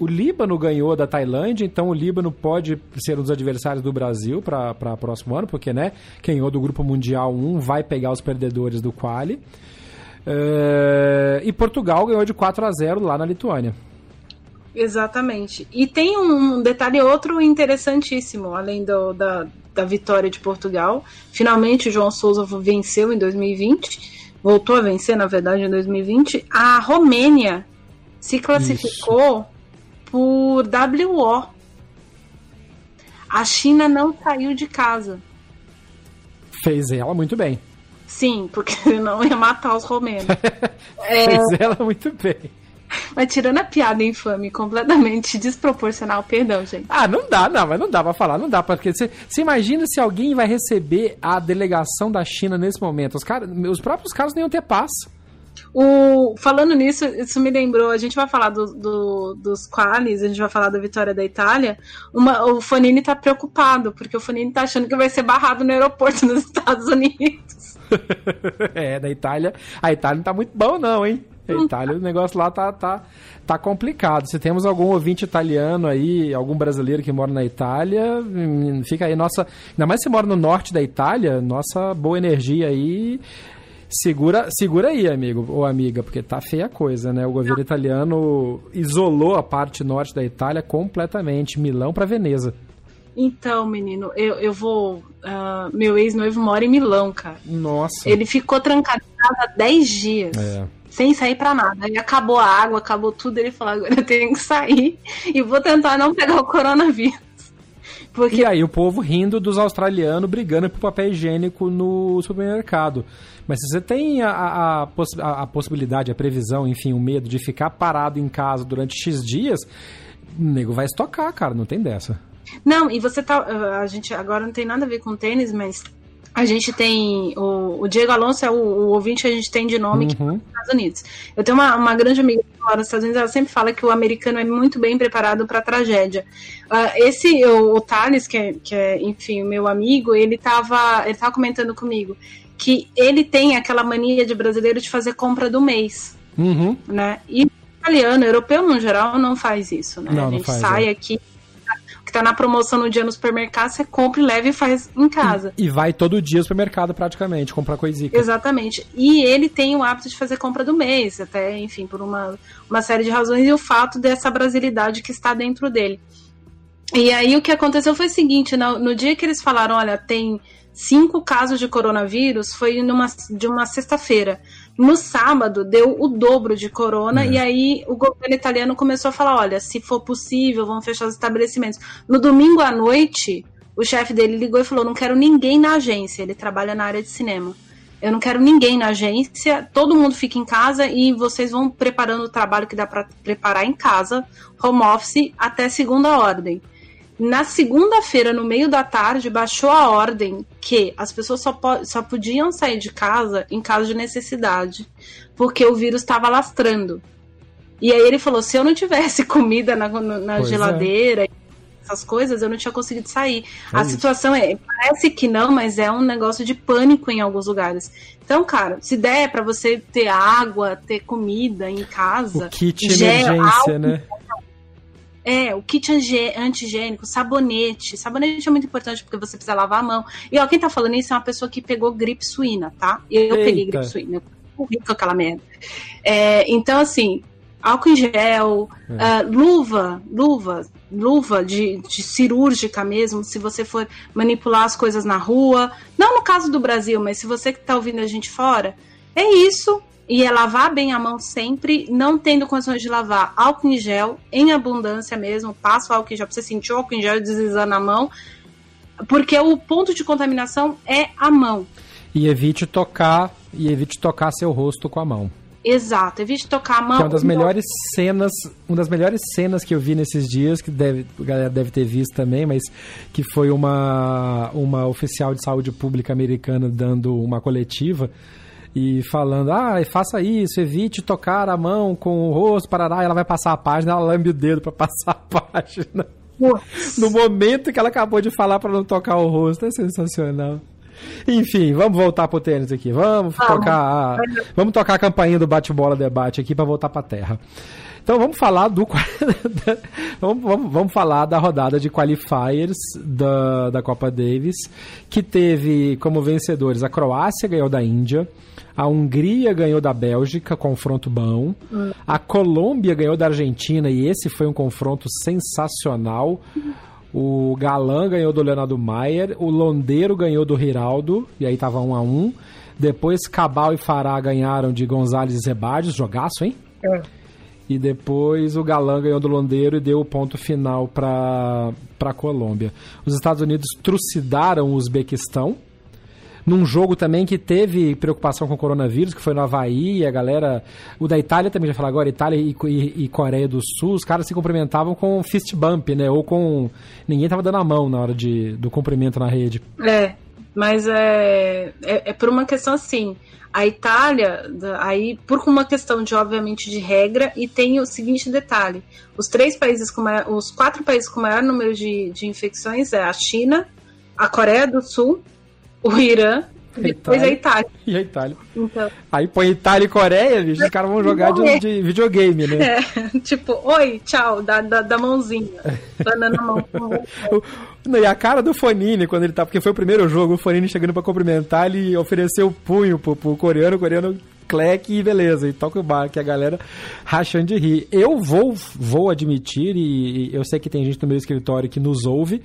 o Líbano ganhou da Tailândia, então o Líbano pode ser um dos adversários do Brasil para próximo ano, porque né, quem ganhou do Grupo Mundial 1 vai pegar os perdedores do Quali. É, e Portugal ganhou de 4 a 0 lá na Lituânia. Exatamente. E tem um detalhe outro interessantíssimo, além do- da, da vitória de Portugal. Finalmente o João Souza venceu em 2020, voltou a vencer, na verdade, em 2020. A Romênia se classificou por WO. A China não saiu de casa. Fez ela muito bem. Sim, porque senão ia matar os romênios. É. Fez ela muito bem. Mas tirando a piada infame completamente desproporcional, perdão, gente. Ah, não dá, não, mas não dá pra falar, não dá, porque você, você imagina se alguém vai receber a delegação da China nesse momento. Os, cara, os próprios caras nem iam ter paz. O, falando nisso, isso me lembrou, a gente vai falar do, do- dos qualis, a gente vai falar da vitória da Itália. Uma- o Fonini tá preocupado, porque o Fonini tá achando que vai ser barrado no aeroporto nos Estados Unidos. é, da Itália. A Itália não tá muito bom, não, hein? Itália, o negócio lá tá, tá, tá complicado. Se temos algum ouvinte italiano aí, algum brasileiro que mora na Itália, hum, fica aí nossa. Ainda mais se mora no norte da Itália, nossa boa energia aí. Segura, segura aí, amigo ou amiga, porque tá feia a coisa, né? O governo italiano isolou a parte norte da Itália completamente, Milão para Veneza. Então, menino, eu, eu vou. ah, meu ex-noivo mora em Milão, cara. Nossa. Ele ficou trancado há 10 dias. É. Sem sair pra nada. Aí acabou a água, acabou tudo. Ele falou: agora eu tenho que sair e vou tentar não pegar o coronavírus. Porque E aí o povo rindo dos australianos brigando por papel higiênico no supermercado. Mas se você tem a, a, a possi- a- a possibilidade, a previsão, enfim, o medo de ficar parado em casa durante X dias, o nego vai estocar, cara, não tem dessa. Não, e você tá. A gente agora não tem nada a ver com tênis, mas a gente tem. O, o Diego Alonso é o, o ouvinte que a gente tem de nome que Uhum. mora nos Estados Unidos. Eu tenho uma, uma grande amiga que lá nos Estados Unidos, ela sempre fala que o americano é muito bem preparado para tragédia. Uh, esse, o, o Thales, que é, que é, enfim, o meu amigo, ele estava ele tava comentando comigo que ele tem aquela mania de brasileiro de fazer compra do mês. Uhum. Né? E italiano, europeu no geral, não faz isso, né? Não, a gente faz, sai é. aqui, que tá na promoção no dia no supermercado, você compra e leva e faz em casa. E, e vai todo dia ao supermercado praticamente, comprar coisinha. Exatamente. E ele tem o hábito de fazer compra do mês, até, enfim, por uma, uma série de razões, e o fato dessa brasilidade que está dentro dele. E aí o que aconteceu foi o seguinte, no, no dia que eles falaram, olha, tem cinco casos de coronavírus, foi numa, de uma sexta-feira. No sábado deu o dobro de corona É. e aí o governo italiano começou a falar, olha, se for possível, vamos fechar os estabelecimentos. No domingo à noite, o chefe dele ligou e falou, não quero ninguém na agência, ele trabalha na área de cinema. Eu não quero ninguém na agência, todo mundo fica em casa e vocês vão preparando o trabalho que dá para preparar em casa, home office, até segunda ordem. Na segunda-feira, no meio da tarde, baixou a ordem que as pessoas só, po- só podiam sair de casa em caso de necessidade, porque o vírus estava lastrando. E aí ele falou: se eu não tivesse comida na, na- é. geladeira, essas coisas, eu não tinha conseguido sair. É a isso. situação é, parece que não, mas é um negócio de pânico em alguns lugares. Então, cara, se der para você ter água, ter comida em casa, O kit gel, emergência, álcool, né? É, o kit antigênico, sabonete. Sabonete é muito importante porque você precisa lavar a mão. E ó, quem tá falando isso é uma pessoa que pegou gripe suína, tá? Eu peguei Eita. gripe suína. Eu morri com aquela merda. É, então, assim, álcool em gel, É. ah, luva, luva, luva de, de cirúrgica mesmo, se você for manipular as coisas na rua. Não no caso do Brasil, mas se você que tá ouvindo a gente fora, é isso. E é lavar bem a mão sempre, não tendo condições de lavar álcool em gel, em abundância mesmo, passa o álcool em gel, pra você sentir o álcool em gel deslizando na mão, porque o ponto de contaminação é a mão. E evite tocar, e evite tocar seu rosto com a mão. Exato, evite tocar a mão. Que é uma das melhores cenas, uma das melhores cenas que eu vi nesses dias, que deve, a galera deve ter visto também, mas que foi uma, uma oficial de saúde pública americana dando uma coletiva e falando, ah, faça isso, evite tocar a mão com o rosto, parará, e ela vai passar a página, ela lambe o dedo pra passar a página. No momento que ela acabou de falar pra não tocar o rosto, é sensacional. Enfim, vamos voltar pro tênis aqui. Vamos, Vamos. tocar, a, vamos tocar a campainha do bate-bola debate aqui pra voltar pra terra. Então vamos falar do vamos, vamos, vamos falar da rodada de qualifiers da, da Copa Davis, que teve como vencedores a Croácia ganhou da Índia, a Hungria ganhou da Bélgica, confronto bom. A Colômbia ganhou da Argentina e esse foi um confronto sensacional. O Galan ganhou do Leonardo Maier, o Londeiro ganhou do Riraldo, e aí tava 1 a 1 Depois Cabal e Fará ganharam de Gonzalez e Zebardios, jogaço, hein? E depois o Galan ganhou do Londeiro e deu o ponto final para a Colômbia. Os Estados Unidos trucidaram o Uzbequistão. Num jogo também que teve preocupação com o coronavírus, que foi no Havaí, a galera. O da Itália também já falar agora, Itália e, e- e Coreia do Sul, os caras se cumprimentavam com fist bump, né? Ou com. Ninguém tava dando a mão na hora de, do cumprimento na rede. É, mas é, é, é por uma questão assim. A Itália, aí por uma questão de obviamente de regra, e tem o seguinte detalhe: os três países com maior, os quatro países com maior número de, de infecções é a China, a Coreia do Sul, o Irã depois a Itália. E a Itália. Então, Aí põe Itália e Coreia, bicho, os caras vão jogar de, de videogame, né? é, tipo, oi, tchau, da, da, da mãozinha. Banana na mão. Não, E a cara do Fonini quando ele tá, porque foi o primeiro jogo, o Fonini chegando pra cumprimentar, ele ofereceu o punho pro, pro coreano, o coreano cleque e beleza, e toca o bar, que a galera rachando de rir. Eu vou, vou admitir, e, e eu sei que tem gente no meu escritório que nos ouve,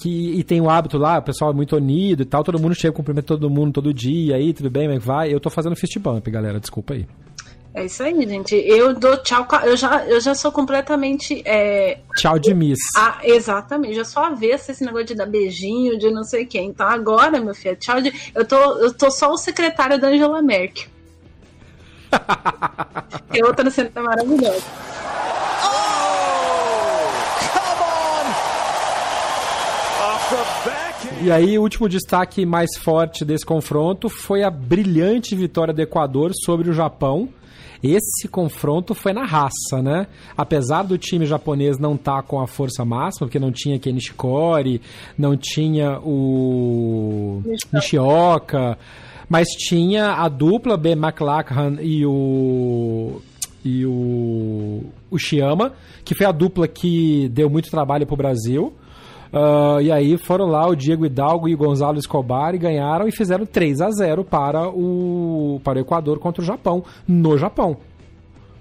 que, e tem o hábito lá, o pessoal é muito unido e tal, todo mundo chega, cumprimenta todo mundo todo dia, aí, tudo bem, como é que vai? Eu tô fazendo fist bump, galera, desculpa aí. É isso aí, gente. Eu dou tchau. Eu já, eu já sou completamente. É, Tchau de miss. ah, exatamente. Já sou avessa esse negócio de dar beijinho, de não sei quem. Então agora, meu filho, tchau de. Eu tô, eu tô só o secretário da Angela Merkel. e a outra cena tá maravilhosa. E aí, o último destaque mais forte desse confronto foi a brilhante vitória do Equador sobre o Japão. Esse confronto foi na raça, né? Apesar do time japonês não estar tá com a força máxima, porque não tinha Ken Nishikori, não tinha o Nishioka, mas tinha a dupla B. McLachlan e o e o, o que foi a dupla que deu muito trabalho pro Brasil. Uh, e aí foram lá o Diego Hidalgo e o Gonzalo Escobar e ganharam e fizeram 3 a 0 para o, para o Equador contra o Japão, no Japão.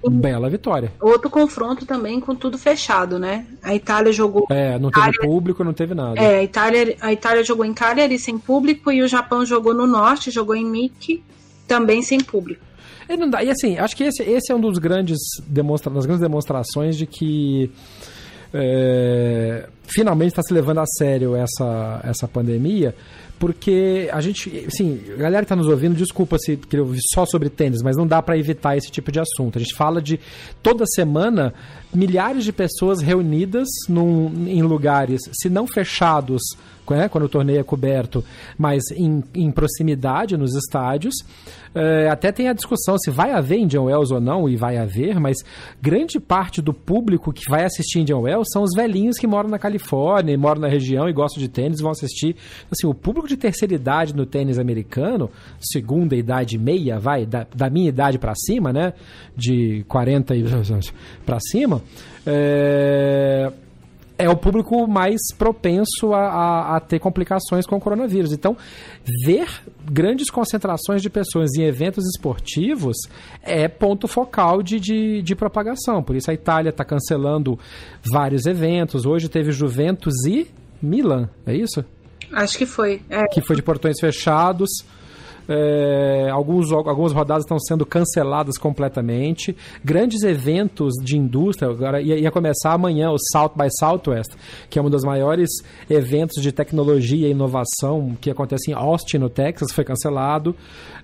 Bela vitória. Outro confronto também com tudo fechado, né? A Itália jogou. É, não teve Itália... público, não teve nada. É, a Itália, a Itália jogou em Cagliari sem público e o Japão jogou no norte, jogou em Miki, também sem público. E, não dá, e assim, acho que esse, esse é um dos grandes demonstra, das grandes demonstrações de que é, finalmente está se levando a sério essa, essa pandemia, porque a gente, a galera que está nos ouvindo, desculpa se queria ouvir só sobre tênis, mas não dá para evitar esse tipo de assunto. A gente fala de toda semana milhares de pessoas reunidas num, em lugares, se não fechados, né, quando o torneio é coberto, mas em, em proximidade nos estádios. É, até tem a discussão se vai haver Indian Wells ou não, e vai haver, mas grande parte do público que vai assistir Indian Wells são os velhinhos que moram na Califórnia, moram na região e gostam de tênis, vão assistir. Assim, o público de terceira idade no tênis americano, segunda idade meia, vai, da, da minha idade para cima, né? De 40 para cima, é, é o público mais propenso a, a, a, ter complicações com o coronavírus. Então, ver grandes concentrações de pessoas em eventos esportivos é ponto focal de, de, de propagação. Por isso a Itália está cancelando vários eventos. Hoje teve Juventus e Milan, é isso? Acho que foi. É. Que foi de portões fechados. É, alguns, algumas rodadas estão sendo canceladas completamente. Grandes eventos de indústria, agora ia, ia, começar amanhã o South by Southwest, que é um dos maiores eventos de tecnologia e inovação que acontece em Austin, no Texas, foi cancelado.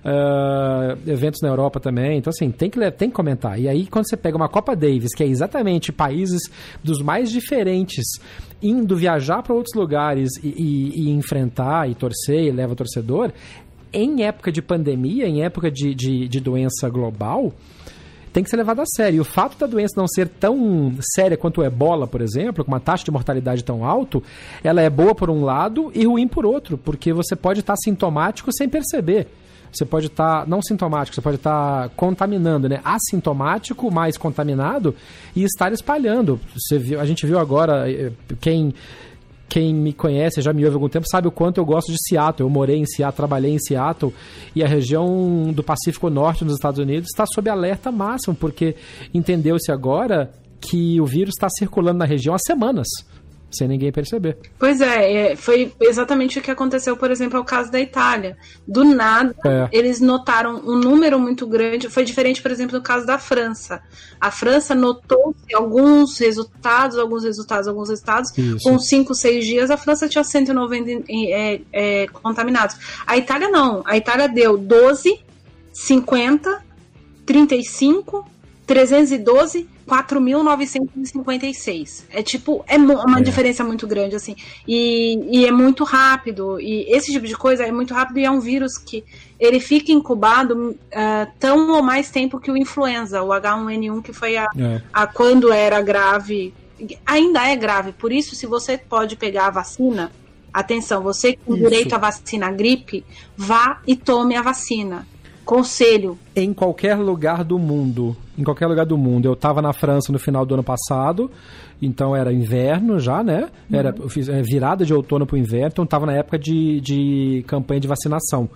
Uh, eventos na Europa também. Então, assim, tem que, tem que comentar. E aí, quando você pega uma Copa Davis, que é exatamente países dos mais diferentes indo viajar para outros lugares e, e, e, enfrentar e torcer e leva torcedor, em época de pandemia, em época de, de, de doença global, tem que ser levado a sério. E o fato da doença não ser tão séria quanto o ebola, por exemplo, com uma taxa de mortalidade tão alto, ela é boa por um lado e ruim por outro, porque você pode estar sintomático sem perceber. Você pode estar, não sintomático, você pode estar contaminando, né? Assintomático, mais contaminado e estar espalhando. Você viu, a gente viu agora, eh, quem quem me conhece, já me ouve há algum tempo, sabe o quanto eu gosto de Seattle. Eu morei em Seattle, trabalhei em Seattle e a região do Pacífico Norte nos Estados Unidos está sob alerta máximo, porque entendeu-se agora que o vírus está circulando na região há semanas sem ninguém perceber. Pois é, é, foi exatamente o que aconteceu, por exemplo, ao caso da Itália. Do nada, é. eles notaram um número muito grande. Foi diferente, por exemplo, no caso da França. A França notou alguns resultados, alguns resultados, alguns estados, Isso. com 5, 6 dias, a França tinha 190 é, é, contaminados. A Itália não. A Itália deu 12, 50, 35, 312 4.956. É tipo, é uma é. diferença muito grande, assim. E, e é muito rápido. E esse tipo de coisa é muito rápido e é um vírus que ele fica incubado uh, tão ou mais tempo que o influenza, o H1N1, que foi a, é. a quando era grave. Ainda é grave. Por isso, se você pode pegar a vacina, atenção, você com direito à vacina gripe, vá e tome a vacina. Conselho. Em qualquer lugar do mundo. Em qualquer lugar do mundo. Eu estava na França no final do ano passado, então era inverno já, né? Era uhum. é, virada de outono para o inverno, então estava na época de, de campanha de vacinação.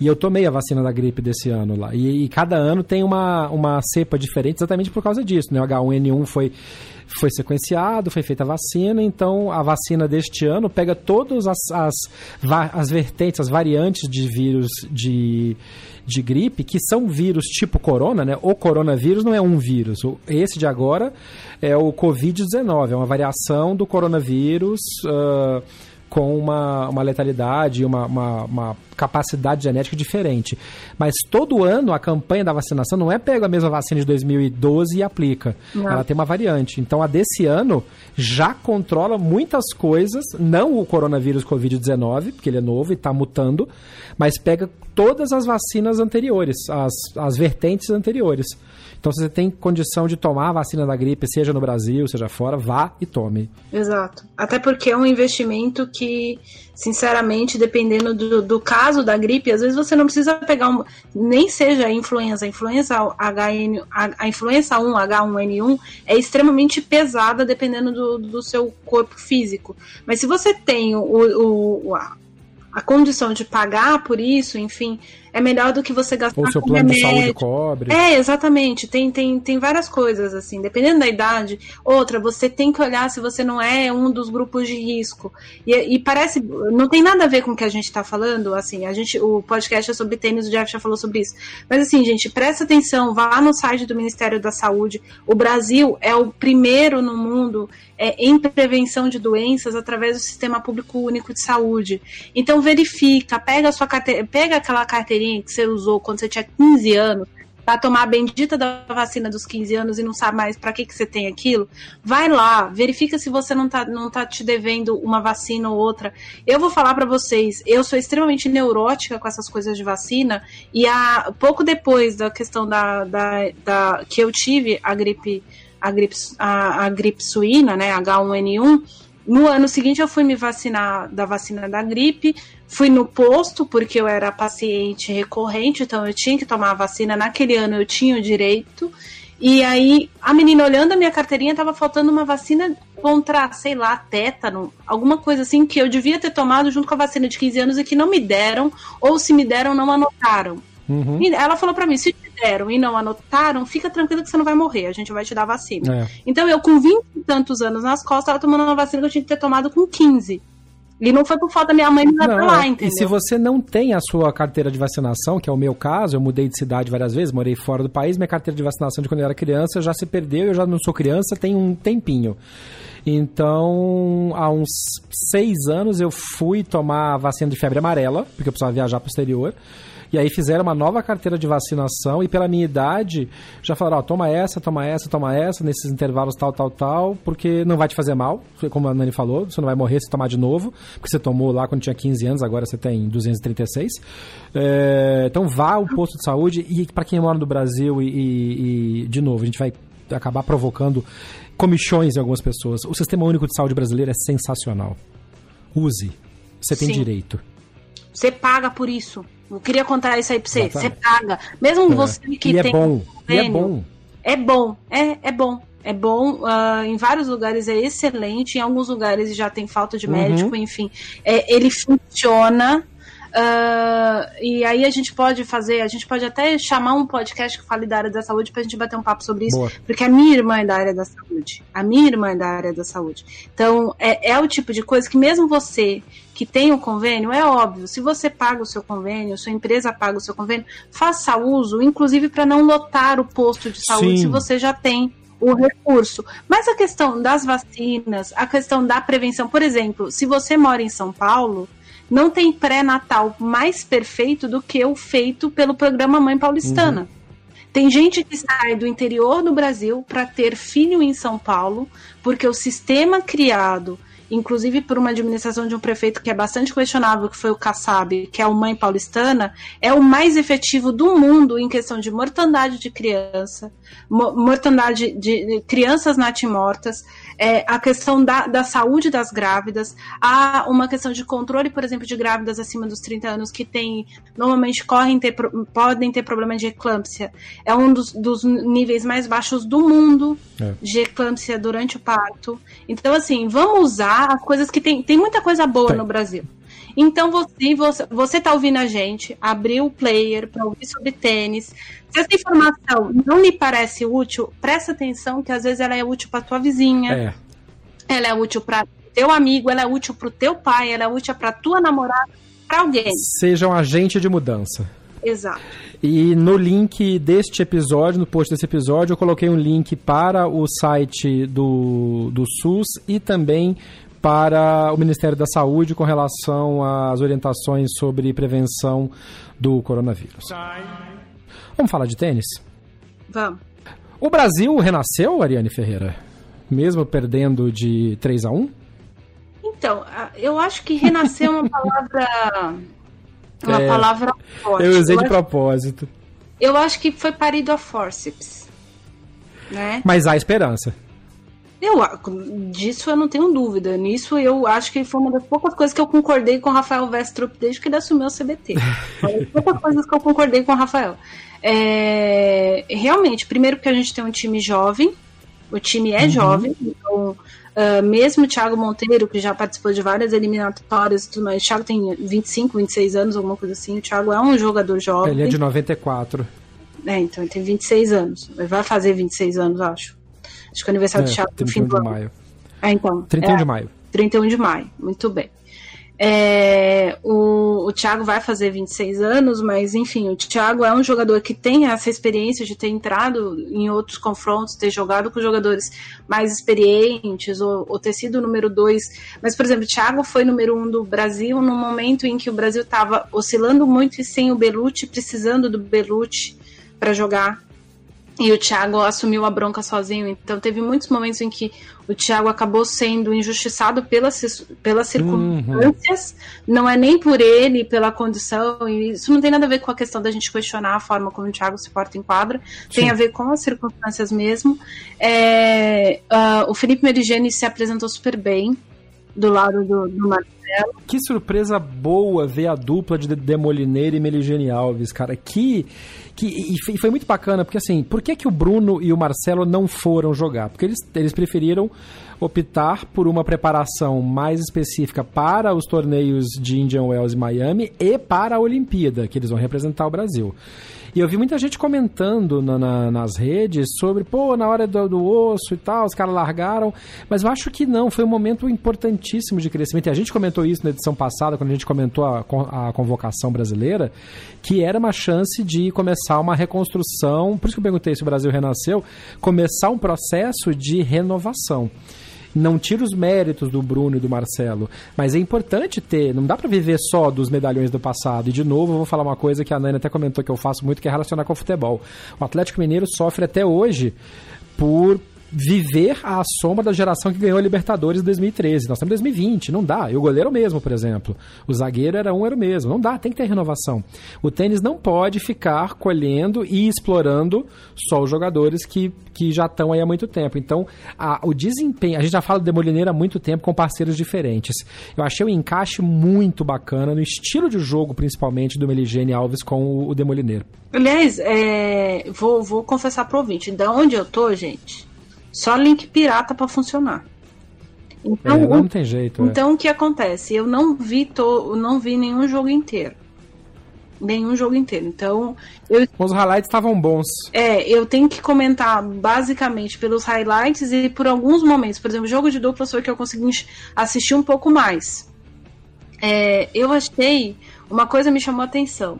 E eu tomei a vacina da gripe desse ano lá. E, e cada ano tem uma, uma cepa diferente exatamente por causa disso, né? O H1N1 foi foi sequenciado, foi feita a vacina, então a vacina deste ano pega todas as, as, as vertentes, as variantes de vírus de de gripe, que são vírus tipo corona, né? O coronavírus não é um vírus. Esse de agora é o Covid-19, é uma variação do coronavírus. Uh, com uma, uma letalidade, uma, uma, uma, capacidade genética diferente. Mas todo ano a campanha da vacinação não é pega a mesma vacina de 2012 e aplica. Não. Ela tem uma variante. Então a desse ano já controla muitas coisas, não o coronavírus Covid-19, porque ele é novo e está mutando, mas pega todas as vacinas anteriores, as, as vertentes anteriores. Então, se você tem condição de tomar a vacina da gripe, seja no Brasil, seja fora, vá e tome. Exato. Até porque é um investimento que, sinceramente, dependendo do, do caso da gripe, às vezes você não precisa pegar um, nem seja a influenza, a influenza HN, a, a influenza 1, H1N1 é extremamente pesada dependendo do, do seu corpo físico. Mas se você tem o, o, a, a condição de pagar por isso, enfim, é melhor do que você gastar Ou seu plano remédio. de saúde cobre. É, exatamente. Tem, tem, tem várias coisas, assim. Dependendo da idade. Outra, você tem que olhar se você não é um dos grupos de risco. E, e parece. Não tem nada a ver com o que a gente está falando. Assim, a gente, o podcast é sobre tênis, o Jeff já falou sobre isso. Mas assim, gente, presta atenção, vá no site do Ministério da Saúde. O Brasil é o primeiro no mundo é, em prevenção de doenças através do Sistema Público Único de Saúde. Então verifica, pega a sua pega aquela carteira carteirinha que você usou quando você tinha 15 anos para tomar a bendita da vacina dos 15 anos e não sabe mais para que, que você tem aquilo, vai lá, verifica se você não tá, não tá te devendo uma vacina ou outra. Eu vou falar para vocês, eu sou extremamente neurótica com essas coisas de vacina e há, pouco depois da questão da, da, da que eu tive a gripe a gripe, a, a gripe suína, né, H1N1, no ano seguinte eu fui me vacinar da vacina da gripe, Fui no posto porque eu era paciente recorrente, então eu tinha que tomar a vacina. Naquele ano eu tinha o direito. E aí a menina olhando a minha carteirinha tava faltando uma vacina contra, sei lá, tétano, alguma coisa assim que eu devia ter tomado junto com a vacina de 15 anos e que não me deram, ou se me deram, não anotaram. Uhum. ela falou para mim: se te deram e não anotaram, fica tranquilo que você não vai morrer, a gente vai te dar vacina. É. Então eu, com 20 e tantos anos nas costas, tava tomando uma vacina que eu tinha que ter tomado com 15. E não foi por falta da minha mãe me levar lá, entendeu? E se você não tem a sua carteira de vacinação, que é o meu caso, eu mudei de cidade várias vezes, morei fora do país, minha carteira de vacinação de quando eu era criança já se perdeu, eu já não sou criança, tem um tempinho. Então, há uns seis anos eu fui tomar a vacina de febre amarela, porque eu precisava viajar para o exterior. E aí fizeram uma nova carteira de vacinação e pela minha idade já falaram, ó, toma essa, toma essa, toma essa, nesses intervalos tal, tal, tal, porque não vai te fazer mal, como a Nani falou, você não vai morrer se tomar de novo, porque você tomou lá quando tinha 15 anos, agora você tem 236. É, então vá ao posto de saúde e para quem mora no Brasil e, e, e, de novo, a gente vai acabar provocando comichões em algumas pessoas. O Sistema Único de Saúde brasileiro é sensacional. Use. Você tem Sim. direito. Você paga por isso. Eu queria contar isso aí pra você. Você paga. Mesmo é. você que e é tem. É bom. e é bom. É bom. É, é bom. É bom, uh, em vários lugares é excelente, em alguns lugares já tem falta de médico, uhum. enfim. É, ele funciona, Uh, e aí a gente pode fazer, a gente pode até chamar um podcast que fale da área da saúde pra gente bater um papo sobre isso, Boa. porque a minha irmã é da área da saúde. A minha irmã é da área da saúde. Então, é, é o tipo de coisa que mesmo você que tem o um convênio, é óbvio, se você paga o seu convênio, sua empresa paga o seu convênio, faça uso, inclusive para não lotar o posto de saúde Sim. se você já tem o recurso. Mas a questão das vacinas, a questão da prevenção, por exemplo, se você mora em São Paulo, não tem pré-natal mais perfeito do que o feito pelo programa Mãe Paulistana. Uhum. Tem gente que sai do interior do Brasil para ter filho em São Paulo, porque o sistema criado inclusive por uma administração de um prefeito que é bastante questionável, que foi o Kassab, que é o Mãe Paulistana, é o mais efetivo do mundo em questão de mortandade de criança, mortandade de crianças natimortas, é, a questão da, da saúde das grávidas, há uma questão de controle, por exemplo, de grávidas acima dos 30 anos que tem, normalmente correm ter, podem ter problema de eclâmpsia. É um dos, dos níveis mais baixos do mundo é. de eclâmpsia durante o parto. Então, assim, vamos usar as coisas que tem. Tem muita coisa boa tem. no Brasil. Então, você, você, você tá ouvindo a gente, abriu o player para ouvir sobre tênis. Se essa informação não lhe parece útil, presta atenção que às vezes ela é útil para tua vizinha. É. Ela é útil para teu amigo, ela é útil para o teu pai, ela é útil para tua namorada, para alguém. Seja um agente de mudança. Exato. E no link deste episódio, no post desse episódio, eu coloquei um link para o site do, do SUS e também para o Ministério da Saúde com relação às orientações sobre prevenção do coronavírus. Vamos falar de tênis? Vamos. O Brasil renasceu, Ariane Ferreira? Mesmo perdendo de 3 a 1 Então, eu acho que renascer é uma palavra. Uma É, palavra forte. Eu usei de acho- propósito. eu acho que foi parido a forceps. Né? Mas há esperança. Eu, disso eu não tenho dúvida. Nisso eu acho que foi uma das poucas coisas que eu concordei com o Rafael Westrup desde que ele assumiu o CBT. Foi uma das poucas coisas que eu concordei com o Rafael. É, realmente, primeiro porque a gente tem um time jovem, o time é jovem, então ah, mesmo o Thiago Monteiro, que já participou de várias eliminatórias e tudo mais, o Thiago tem 25, 26 anos, alguma coisa assim, o Thiago é um jogador jovem. Ele é de 94. É, então ele tem 26 anos. Ele vai fazer 26 anos, acho. Acho que o aniversário do É, Thiago é no fim 31 do de ano. maio. É, então. 31 é, de maio. 31 de maio, muito bem. É, o, o Thiago vai fazer 26 anos, mas enfim, o Thiago é um jogador que tem essa experiência de ter entrado em outros confrontos, ter jogado com jogadores mais experientes, ou, ou ter sido o número 2. Mas, por exemplo, o Thiago foi número 1 um do Brasil no momento em que o Brasil estava oscilando muito e sem o Belucci, precisando do Belucci para jogar. E o Thiago assumiu a bronca sozinho. Então teve muitos momentos em que o Thiago acabou sendo injustiçado pelas, pelas circunstâncias. Não é nem por ele, pela condição. E isso não tem nada a ver com a questão da gente questionar a forma como o Thiago se porta em quadra. Tem Sim. a ver com as circunstâncias mesmo. É, ah, o Felipe Merigene se apresentou super bem do lado do, do Marcelo. Que surpresa boa ver a dupla de Demolineiro e Meligene Alves, cara. Que, que e foi- muito bacana, porque assim, por que, que o Bruno e o Marcelo não foram jogar? Porque eles, eles preferiram optar por uma preparação mais específica para os torneios de Indian Wells e Miami e para a Olimpíada, que eles vão representar o Brasil. E eu vi muita gente comentando na- na- nas redes sobre, pô, na hora do, do osso e tal, os caras largaram. Mas eu acho que não, foi um momento importantíssimo de crescimento. E a gente comentou isso na edição passada, quando a gente comentou a, a convocação brasileira, que era uma chance de começar uma reconstrução. Por isso que eu perguntei se o Brasil renasceu, começar um processo de renovação. Não tira os méritos do Bruno e do Marcelo, mas é importante ter, não dá pra viver só dos medalhões do passado. E de novo, eu vou falar uma coisa que a Nani até comentou que eu faço muito, que é relacionar com o futebol. O Atlético Mineiro sofre até hoje por viver à sombra da geração que ganhou a Libertadores em 2013. Nós estamos em 2020, não dá. E o goleiro o mesmo, por exemplo. O zagueiro era um, era o mesmo. Não dá, tem que ter renovação. O tênis não pode ficar colhendo e explorando só os jogadores que, que já estão aí há muito tempo. Então, a- o desempenho. A gente já fala do Demolineiro há muito tempo com parceiros diferentes. Eu achei o encaixe muito bacana no estilo de jogo, principalmente, do Meligene Alves com o, o Demolineiro. Aliás, é, vou, vou confessar pro ouvinte, da onde eu tô, gente, só link pirata pra funcionar. Então, É, o- não tem jeito. é. então o que acontece? Eu não vi to, não vi nenhum jogo inteiro. Nenhum jogo inteiro. Então, eu, Os highlights estavam bons. é, eu tenho que comentar basicamente pelos highlights e por alguns momentos. Por exemplo, o jogo de duplas foi que eu consegui assistir um pouco mais. É, eu achei. Uma coisa me chamou a atenção.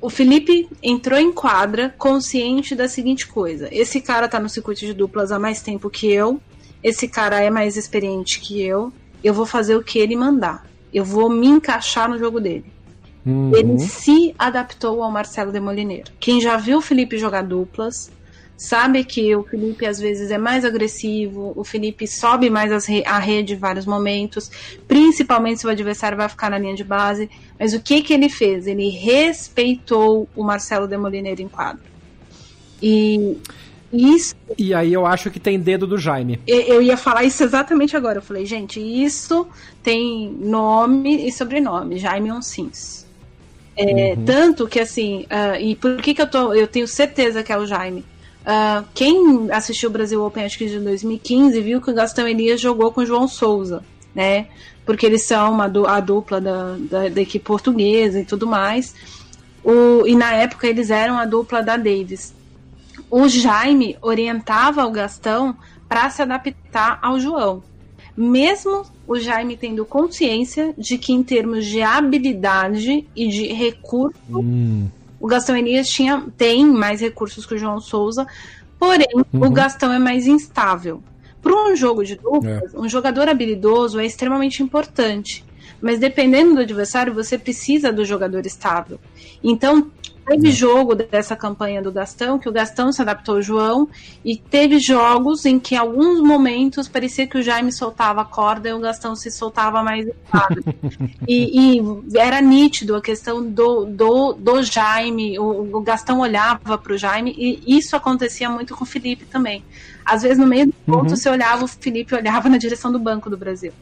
O Felipe entrou em quadra consciente da seguinte coisa: esse cara tá no circuito de duplas há mais tempo que eu, esse cara é mais experiente que eu, eu vou fazer o que ele mandar. Eu vou me encaixar no jogo dele. Uhum. Ele se adaptou ao Marcelo Demolineiro. Quem já viu o Felipe jogar duplas sabe que o Felipe às vezes é mais agressivo, o Felipe sobe mais re- a rede em vários momentos, principalmente se o adversário vai ficar na linha de base. Mas o que, que ele fez? Ele respeitou o Marcelo Demolineiro em quadro. E isso E aí eu acho que tem dedo do Jaime. eu ia falar isso exatamente agora. Eu falei, gente, isso tem nome e sobrenome, Jaime Onsins. É, Tanto que assim, ah, e por que, que eu tô. Eu tenho certeza que é o Jaime. Ah, quem assistiu o Brasil Open, acho que de 2015, viu que o Gastão Elias jogou com o João Souza, né? Porque eles são uma a dupla da, da, da equipe portuguesa e tudo mais. O, e na época eles eram a dupla da Davis o Jaime orientava o Gastão para se adaptar ao João. Mesmo o Jaime tendo consciência de que, em termos de habilidade e de recurso, Hum. O Gastão Elias tinha, tem mais recursos que o João Souza, porém, o Gastão é mais instável. para um jogo de duplas, é. um jogador habilidoso é extremamente importante. Mas dependendo do adversário, você precisa do jogador estável. Então, teve jogo dessa campanha do Gastão, que o Gastão se adaptou ao João, e teve jogos em que, em alguns momentos, parecia que o Jaime soltava a corda e o Gastão se soltava mais e, e, era nítido a questão do, do, do Jaime, o, o Gastão olhava para o Jaime, e isso acontecia muito com o Felipe também. Às vezes, no meio do ponto, uhum. você olhava, o Felipe olhava na direção do Banco do Brasil.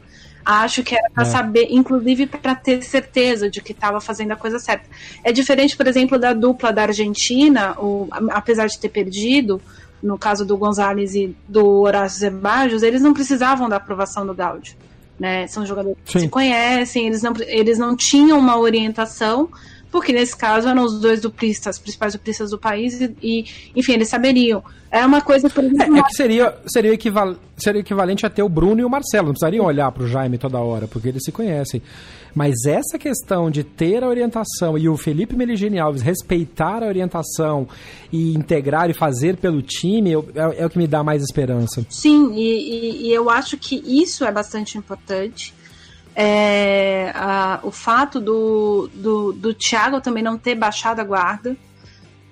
Acho que era para é. saber, inclusive para ter certeza de que estava fazendo a coisa certa. É diferente, por exemplo, da dupla da Argentina, o, apesar de ter perdido, no caso do Gonzalez e do Horácio Zebajos, eles não precisavam da aprovação do Gaudio. Né? São jogadores Sim. que se conhecem, eles não, eles não tinham uma orientação, porque nesse caso eram os dois duplistas, os principais duplistas do país, e, e enfim, eles saberiam. É uma coisa, por exemplo. É, é que seria, seria, equival, seria equivalente a ter o Bruno e o Marcelo. Não precisariam olhar para o Jaime toda hora, porque eles se conhecem. Mas essa questão de ter a orientação e o Felipe Meligeni Alves respeitar a orientação e integrar e fazer pelo time é, é o que me dá mais esperança. Sim, e, e, e eu acho que isso é bastante importante. É, a, o fato do, do, do Thiago também não ter baixado a guarda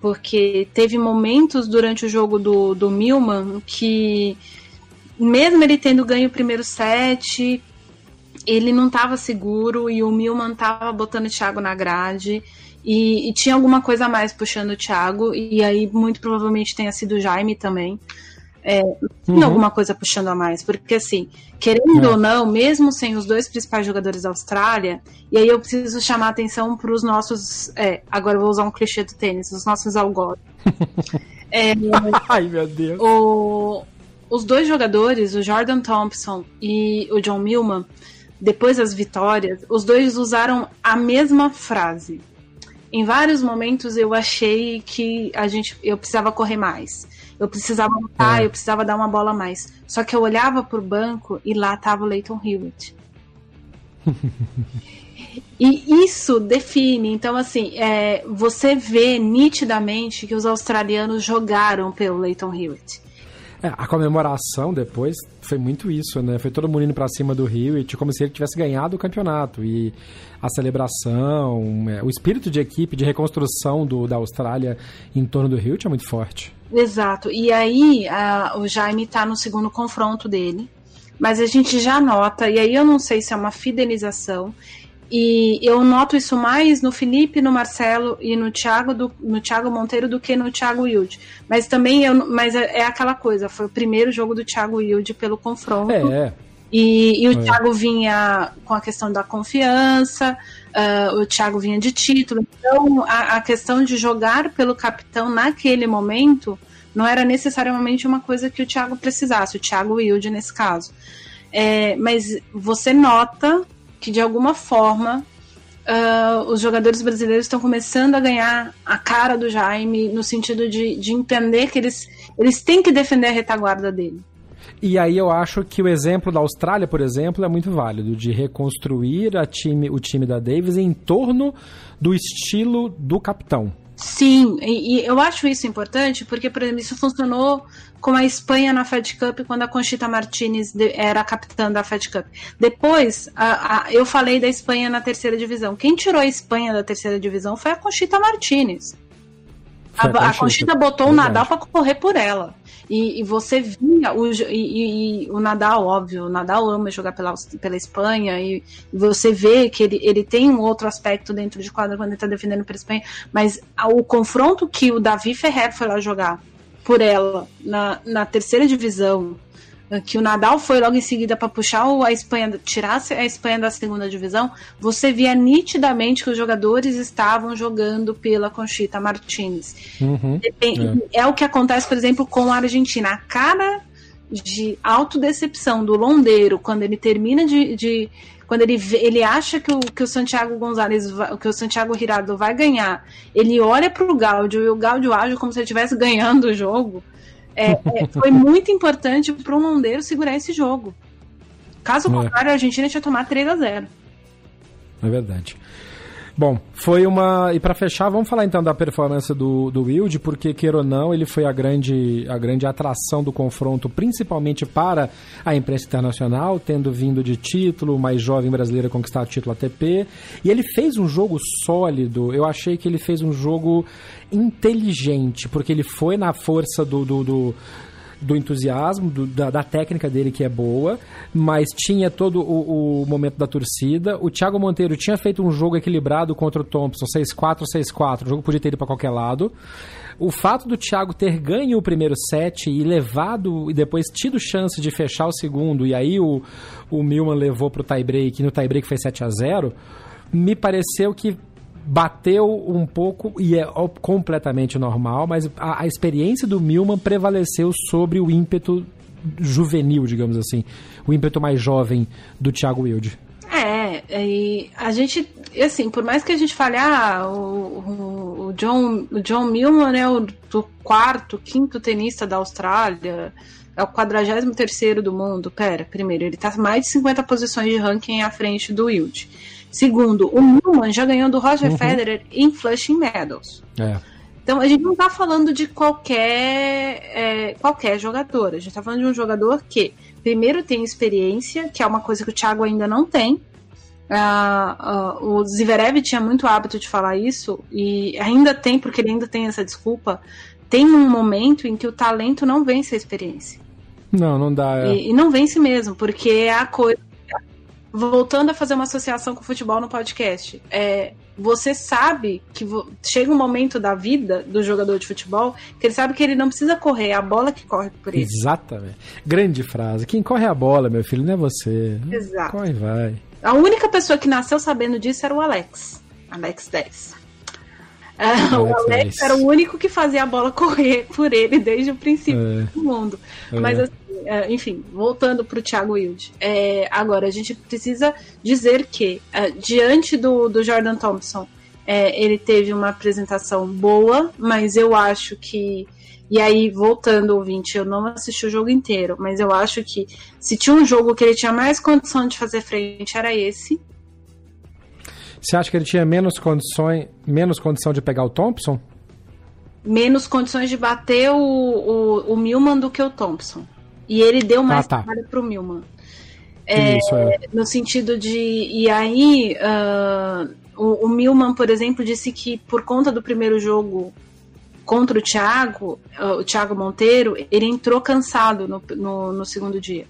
porque teve momentos durante o jogo do, do Milman que, mesmo ele tendo ganho o primeiro set, ele não estava seguro e o Milman estava botando o Thiago na grade. E, e, tinha alguma coisa a mais puxando o Thiago, e aí muito provavelmente tenha sido o Jaime também é, uhum. alguma coisa puxando a mais. Porque, assim, querendo é. ou não, mesmo sem os dois principais jogadores da Austrália, e aí eu preciso chamar a atenção para os nossos. É, agora eu vou usar um clichê do tênis, os nossos algozes. é, Ai, meu Deus. O, os dois jogadores, o Jordan Thompson e o John Millman, depois das vitórias, os dois usaram a mesma frase. Em vários momentos eu achei que a gente, eu precisava correr mais. Eu precisava lutar, é. eu precisava dar uma bola a mais. Só que eu olhava pro banco e lá tava o Leighton Hewitt. e isso define. Então, assim, é, você vê nitidamente que os australianos jogaram pelo Leighton Hewitt. É, a comemoração depois foi muito isso, né? Foi todo mundo indo pra cima do Hewitt, como se ele tivesse ganhado o campeonato. E a celebração, é, o espírito de equipe, de reconstrução do, da Austrália em torno do Hewitt é muito forte. Exato. E aí a, o Jaime está no segundo confronto dele. Mas a gente já nota, e aí eu não sei se é uma fidelização, e eu noto isso mais no Felipe, no Marcelo e no Thiago, do, no Thiago Monteiro do que no Thiago Wilde. Mas também eu, mas é, é aquela coisa, foi o primeiro jogo do Thiago Wilde pelo confronto. É. E, e o é. Thiago vinha com a questão da confiança, uh, o Thiago vinha de título. Então, a, a, questão de jogar pelo capitão naquele momento não era necessariamente uma coisa que o Thiago precisasse, o Thiago Wilde nesse caso. É, mas você nota que, de alguma forma, uh, os jogadores brasileiros estão começando a ganhar a cara do Jaime, no sentido de, de entender que eles, eles têm que defender a retaguarda dele. E aí eu acho que o exemplo da Austrália, por exemplo, é muito válido, de reconstruir time, o time da Davis em torno do estilo do capitão. Sim, e, e, eu acho isso importante porque, por exemplo, isso funcionou com a Espanha na Fed Cup quando a Conchita Martinez era a capitã da Fed Cup. Depois, a, a, eu falei da Espanha na terceira divisão. Quem tirou a Espanha da terceira divisão foi a Conchita Martinez. A, a, Conchita botou Verdade. o Nadal para correr por ela. E, e você via o, e, e, o Nadal, óbvio, o Nadal ama jogar pela, pela Espanha e você vê que ele, ele tem um outro aspecto dentro de quadra quando ele está defendendo pela Espanha, mas o confronto que o Davi Ferrer foi lá jogar por ela na, na terceira divisão que o Nadal foi logo em seguida para puxar a Espanha, tirar a Espanha da segunda divisão, você via nitidamente que os jogadores estavam jogando pela Conchita Martins. Uhum, é. é. o que acontece, por exemplo, com a Argentina. A cara de autodecepção do Londeiro quando ele termina de, de quando ele, ele acha que o, que o Santiago Gonzalez, que o Santiago Hirado vai ganhar, ele olha para o Gáudio e o Gáudio age como se ele estivesse ganhando o jogo. É, é, foi muito importante para o Mondeiro segurar esse jogo. Caso é. contrário, a Argentina tinha tomado 3 a 0 É verdade. Bom, foi uma. E para fechar, vamos falar então da performance do, do Wild, porque, queira ou não, ele foi a grande, a grande atração do confronto, principalmente para a imprensa internacional, tendo vindo de título, mais jovem brasileiro a conquistar o título ATP. E ele fez um jogo sólido. Eu achei que ele fez um jogo inteligente, porque ele foi na força do, do, do do entusiasmo, do, da, da, técnica dele que é boa, mas tinha todo o, o, momento da torcida. O Thiago Monteiro tinha feito um jogo equilibrado contra o Thompson, 6-4, 6-4. O jogo podia ter ido para qualquer lado. O fato do Thiago ter ganho o primeiro set e levado e depois tido chance de fechar o segundo, e aí o, o Milman levou para o tie-break, e no tie-break foi 7 a 0 me pareceu que bateu um pouco e é completamente normal, mas a, a experiência do Milman prevaleceu sobre o ímpeto juvenil, digamos assim, o ímpeto mais jovem do Thiago Wilde. É, e a gente, assim, por mais que a gente fale, ah, o, o John, o John Millman é o do quarto, quinto tenista da Austrália, é o 43 terceiro do mundo. Pera, primeiro, ele tá mais de 50 posições de ranking à frente do Wilde. Segundo, o Newman já ganhou do Roger uhum. Federer em Flushing Meadows. É. Então a gente não está falando de qualquer, é, qualquer jogador. A gente está falando de um jogador que, primeiro, tem experiência, que é uma coisa que o Thiago ainda não tem. Uh, uh, o Zverev tinha muito hábito de falar isso, e ainda tem, porque ele ainda tem essa desculpa. Tem um momento em que o talento não vence a experiência. Não, não dá. É. E, e, não vence mesmo, porque é a coisa voltando a fazer uma associação com o futebol no podcast, é, você sabe que chega um momento da vida do jogador de futebol que ele sabe que ele não precisa correr, é a bola que corre por ele. Exatamente. Grande frase. Quem corre é a bola, meu filho, não é você. Exato. Corre vai. A única pessoa que nasceu sabendo disso era o Alex. Alex 10. Uh, o Alex era o único que fazia a bola correr por ele desde o princípio é. do mundo. É. Mas assim, é, enfim, voltando para o Thiago Wilde. É, agora, a gente precisa dizer que, é, diante do, do Jordan Thompson, é, ele teve uma apresentação boa, mas eu acho que. E aí, voltando, ouvinte, eu não assisti o jogo inteiro, mas eu acho que se tinha um jogo que ele tinha mais condição de fazer frente, era esse. Você acha que ele tinha menos condições, menos condição de pegar o Thompson? Menos condições de bater o, o, o Milman do que o Thompson. E ele deu mais ah, tá. trabalho pro Milman. É, Isso, é. No sentido de. E aí, uh, o, o Milman, por exemplo, disse que por conta do primeiro jogo contra o Thiago, uh, o Thiago Monteiro, ele entrou cansado no, no, no segundo dia.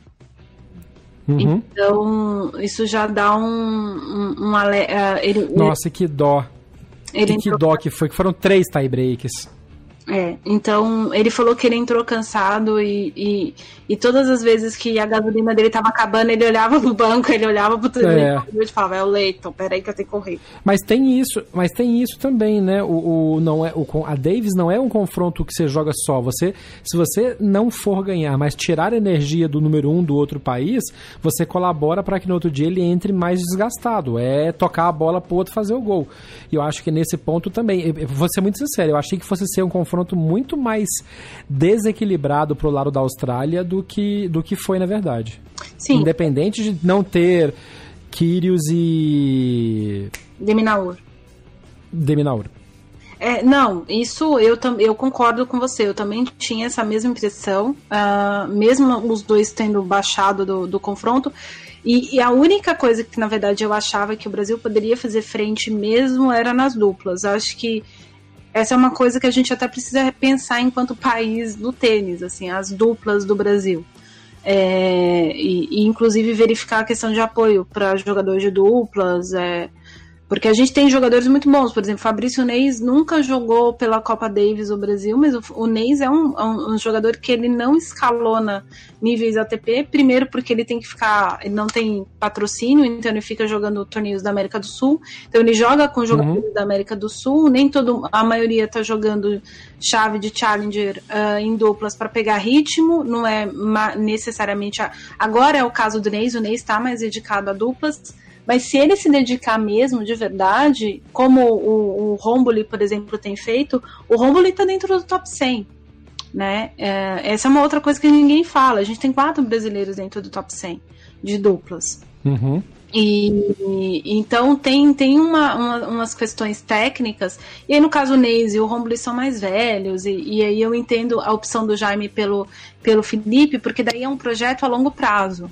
Uhum. Então, isso já dá um. um, um uh, ele, Nossa, ele, que dó. Ele que, que dó que foi, que foram três tie breaks. É, então ele falou que ele entrou cansado e, e, e, todas as vezes que a gasolina dele tava acabando, ele olhava pro banco, ele olhava pro televisor é. e falava, é o Leighton, peraí que eu tenho que correr. Mas tem isso, mas tem isso também, né? O, o, não é, o, a Davis não é um confronto que você joga só. Você, se você não for ganhar, mas tirar energia do número um do outro país, você colabora para que no outro dia ele entre mais desgastado. É tocar a bola pro outro fazer o gol. E eu acho que nesse ponto também, eu vou ser muito sincero, eu achei que fosse ser um confronto confronto muito mais desequilibrado pro lado da Austrália do que, do que foi na verdade. Sim. Independente de não ter Kyrgios e... Deminaur. Deminaur. É, não, isso eu, eu concordo com você. Eu também tinha essa mesma impressão, uh, mesmo os dois tendo baixado do, do confronto. E, e, a única coisa que, na verdade, eu achava que o Brasil poderia fazer frente mesmo era nas duplas. Acho que essa é uma coisa que a gente até precisa pensar enquanto país do tênis, assim, as duplas do Brasil. É, e, e, inclusive verificar a questão de apoio para jogadores de duplas, é, porque a gente tem jogadores muito bons, por exemplo, Fabrício Neis nunca jogou pela Copa Davis o Brasil, mas o, o Neis é um, é um, um, jogador que ele não escalona níveis ATP, primeiro porque ele tem que ficar, ele não tem patrocínio, então ele fica jogando torneios da América do Sul, então ele joga com jogadores uhum. da América do Sul, nem todo, a maioria está jogando chave de Challenger uh, em duplas para pegar ritmo, não é necessariamente, a, agora é o caso do Neis, o Neis está mais dedicado a duplas, mas se ele se dedicar mesmo, de verdade, como o, o Romboli, por exemplo, tem feito, o Romboli está dentro do top 100. Né? É, essa é uma outra coisa que ninguém fala. A gente tem quatro brasileiros dentro do top 100 de duplas. Uhum. E então tem, tem uma, uma, umas questões técnicas. E aí, no caso, o Neis e o Romulo são mais velhos. E, e, aí eu entendo a opção do Jaime pelo, pelo Felipe, porque daí é um projeto a longo prazo.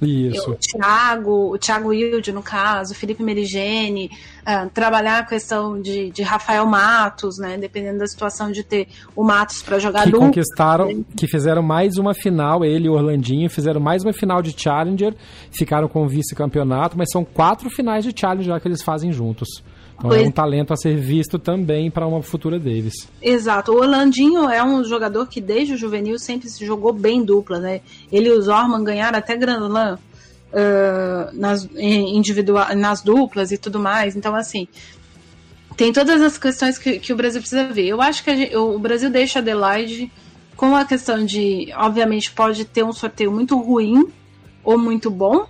Isso. O Thiago, o Thiago Wilde, no caso, o Felipe Merigene, uh, trabalhar a questão de, de Rafael Matos, né? Dependendo da situação de ter o Matos para jogar Que duplo. conquistaram, que fizeram mais uma final, ele e o Orlandinho, fizeram mais uma final de Challenger, ficaram com o vice-campeonato, mas são quatro finais de Challenger já que eles fazem juntos. Então é Pois- um talento a ser visto também para uma futura Davis. Exato. O Orlandinho é um jogador que desde o juvenil sempre se jogou bem dupla, né? Ele e o Zorman ganharam até Grand Slam ah, nas, individual, nas duplas e tudo mais. Então, assim, tem todas as questões que, que o Brasil precisa ver. Eu acho que gente- o Brasil deixa a Adelaide com a questão de, obviamente, pode ter um sorteio muito ruim ou muito bom,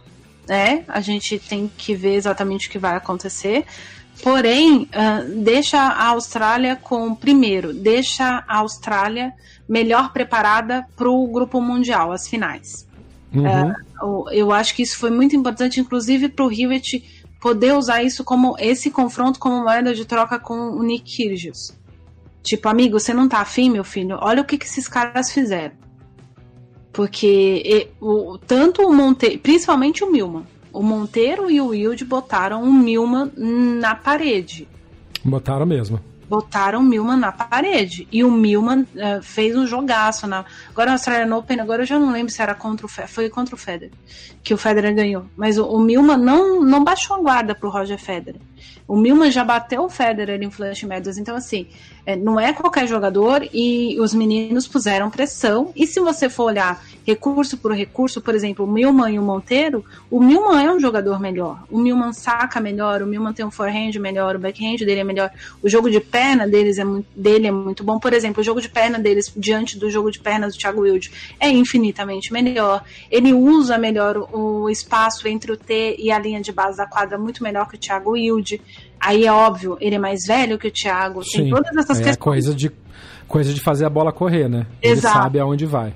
né? A gente tem que ver exatamente o que vai acontecer. Porém, ah, deixa a Austrália com primeiro, deixa a Austrália melhor preparada para o grupo mundial, as finais. Uhum. O- Eu acho que isso foi muito importante, inclusive para o Hewitt poder usar isso como esse confronto como moeda de troca com o Nick Kyrgios. Tipo, amigo, você não tá afim, meu filho? Olha o que, que esses caras fizeram. Porque e, o, tanto o Monteiro, principalmente o Milman, o Monteiro e o Wilde botaram o Milman na parede Botaram mesmo. botaram o Milman na parede. E o Milman eh, fez um jogaço. Na... Agora, no Australian Open, agora eu já não lembro se era contra o Federer. Foi contra o Federer que o Federer ganhou. Mas o, o Milman não, não baixou a guarda pro Roger Federer. O Milman já bateu o Federer em Flush Meadows. Então, assim, eh, não é qualquer jogador e os meninos puseram pressão. E se você for olhar recurso por recurso, por exemplo, o Milman e o Monteiro, o Milman é um jogador melhor. O Milman saca melhor, o Milman tem um forehand melhor, o backhand dele é melhor. O jogo de perna deles é muito, dele é muito bom. Por exemplo, o jogo de perna deles diante do jogo de perna do Thiago Wilde é infinitamente melhor. Ele usa melhor o espaço entre o T e a linha de base da quadra muito melhor que o Thiago Wilde. Aí é óbvio, ele é mais velho que o Thiago. Tem Sim. todas essas é questões. coisa de, coisa de fazer a bola correr, né? Ele Exato. sabe aonde vai.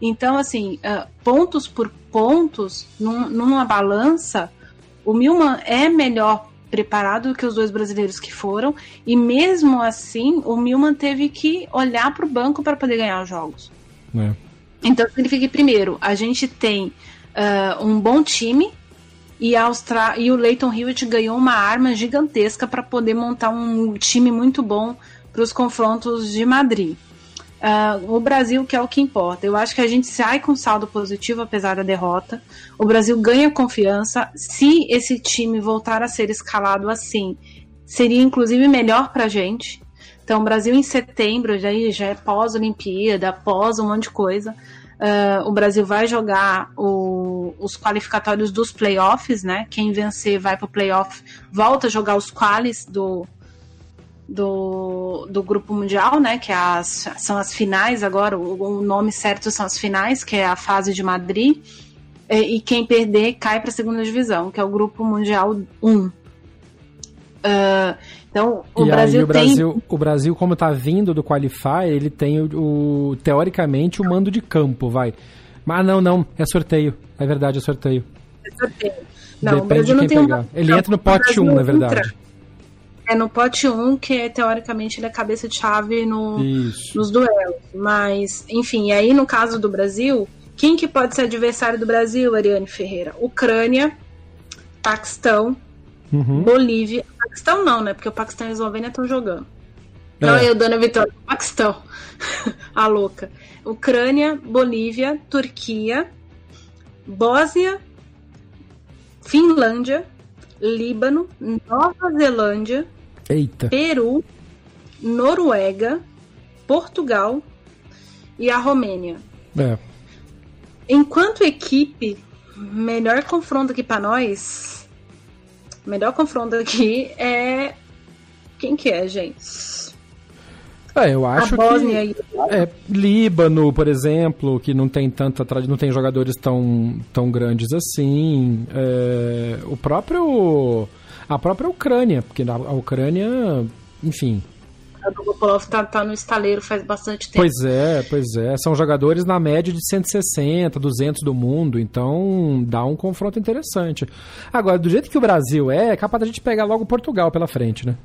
Então, assim, ah, pontos por pontos, num- numa balança, o Milman é melhor preparado que os dois brasileiros que foram, e mesmo assim, o Milman teve que olhar para o banco para poder ganhar os jogos. Né? Então, significa que, primeiro, a gente tem ah, um bom time. E, a Austra... e o Leighton Hewitt ganhou uma arma gigantesca para poder montar um time muito bom para os confrontos de Madrid. Ah, o Brasil, que é o que importa. Eu acho que a gente sai com saldo positivo, apesar da derrota. O Brasil ganha confiança. Se esse time voltar a ser escalado assim, seria inclusive melhor para a gente. Então, o Brasil em setembro, já, já é pós-Olimpíada, pós um monte de coisa. Ah, o Brasil vai jogar o- os qualificatórios dos playoffs, né? Quem vencer vai para o playoff, volta a jogar os qualis do, do, do grupo mundial, né? Que é as, são as finais agora, o, o nome certo são as finais, que é a fase de Madrid. E, e quem perder cai para a segunda divisão, que é o grupo mundial 1. Ah, então, o e Brasil, aí o tem. Brasil, o Brasil, como tá vindo do Qualify, ele tem o, o- teoricamente o mando de campo, vai. Mas não, não, é sorteio. É verdade, é sorteio. Não, o Depende Brasil de não quem um pegar. de Ele campo, entra no o pote Brasil 1, na entra. verdade. É no pote 1, que é, teoricamente ele é cabeça de chave no, nos duelos. Mas, enfim, e aí no caso do Brasil, quem que pode ser adversário do Brasil, Ariane Ferreira? Ucrânia, Paquistão, Uhum. Bolívia. Paquistão não, né? Porque o Paquistão e a Eslovênia estão jogando. Não, É. eu dando a vitória. Paquistão. a louca. Ucrânia, Bolívia, Turquia, Bósnia, Finlândia, Líbano, Nova Zelândia, Eita. Peru, Noruega, Portugal e a Romênia. É. Enquanto equipe, melhor confronto aqui pra nós, melhor confronto aqui é quem que é, gente? É, eu acho a Bósnia que é, Líbano, por exemplo, que não tem tanta não tem jogadores tão, tão grandes assim. É, o próprio a própria Ucrânia, porque a Ucrânia, enfim, O Gopolov tá, tá no estaleiro faz bastante tempo. Pois é, pois é. São jogadores na média de 160, 200 do mundo, então dá um confronto interessante. Agora, do jeito que o Brasil é, é capaz da gente pegar logo Portugal pela frente, né?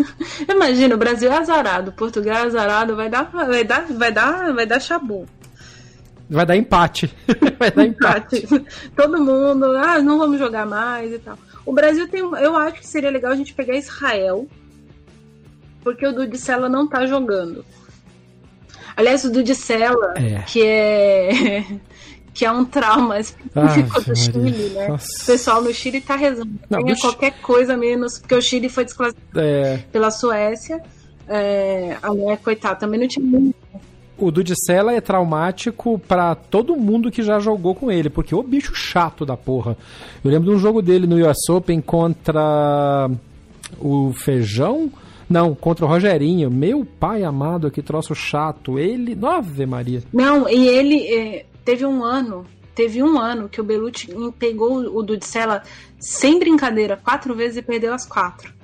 Imagina, o Brasil é azarado, Portugal é azarado, vai dar, vai dar, vai dar, vai dar chabu. Vai dar empate. vai dar empate. Todo mundo, ah, não vamos jogar mais e tal. O Brasil tem, eu acho que seria legal a gente pegar Israel, porque o Dudicella não tá jogando. Aliás, o Dudicella, é. que é que é um trauma específico ah, do Chile, né? Nossa. O pessoal no Chile tá rezando. Não, Tenha qualquer coisa menos, porque o Chile foi desclassificado é. pela Suécia. É, a mulher, coitada, também não tinha muito o Dudicella é traumático para todo mundo que já jogou com ele, porque o bicho chato da porra. Eu lembro de um jogo dele no US Open contra o Feijão. Não, contra o Rogerinho. Meu pai amado, que troço chato. Ele. Ave Maria. Não, e ele. É, teve um ano. Teve um ano que o Belucci pegou o Dudicella sem brincadeira quatro vezes e perdeu as quatro.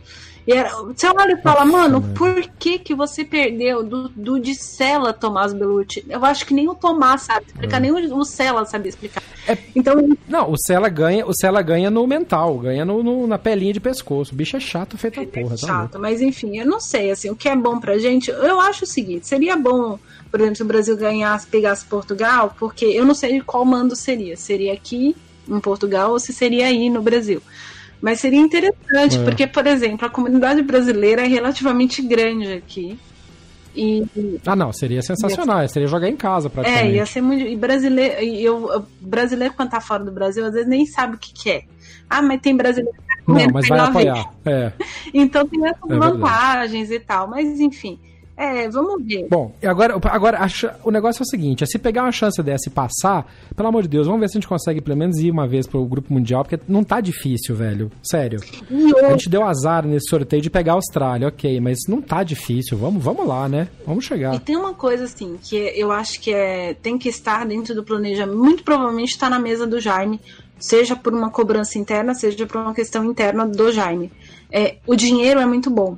E era, você olha e fala, mano, por que que você perdeu do, do de Sela Tomás Belucci? Eu acho que nem o Tomás sabe explicar, hum. nem o, o Sela sabe explicar. É, então, não, o Sela ganha, o Sela ganha no mental, ganha no, no, na pelinha de pescoço. O bicho é chato feito a porra, é tá chato, mas enfim, eu não sei, assim, o que é bom pra gente, eu acho o seguinte, seria bom, por exemplo, se o Brasil ganhasse, pegasse Portugal, porque eu não sei qual mando seria, seria aqui em Portugal ou se seria aí no Brasil. Mas seria interessante, é. porque, por exemplo, a comunidade brasileira é relativamente grande aqui. E, ah, não, seria sensacional, ia seria jogar em casa praticamente. É, ia ser muito. E brasileiro, eu, brasileiro, quando tá fora do Brasil, às vezes nem sabe o que, que é. Ah, mas tem brasileiro que tá Não, mas vai apoiar. É. Então tem essas é vantagens verdade. e tal, mas enfim. É, vamos ver. Bom, agora, agora o negócio é o seguinte: é se pegar uma chance dessa e passar, pelo amor de Deus, vamos ver se a gente consegue pelo menos ir uma vez pro Grupo Mundial, porque não tá difícil, velho. Sério. A gente deu azar nesse sorteio de pegar a Austrália, ok, mas não tá difícil. Vamos, vamos lá, né? Vamos chegar. E tem uma coisa assim, que eu acho que é, tem que estar dentro do planejamento, muito provavelmente está na mesa do Jaime, seja por uma cobrança interna, seja por uma questão interna do Jaime. É, o dinheiro é muito bom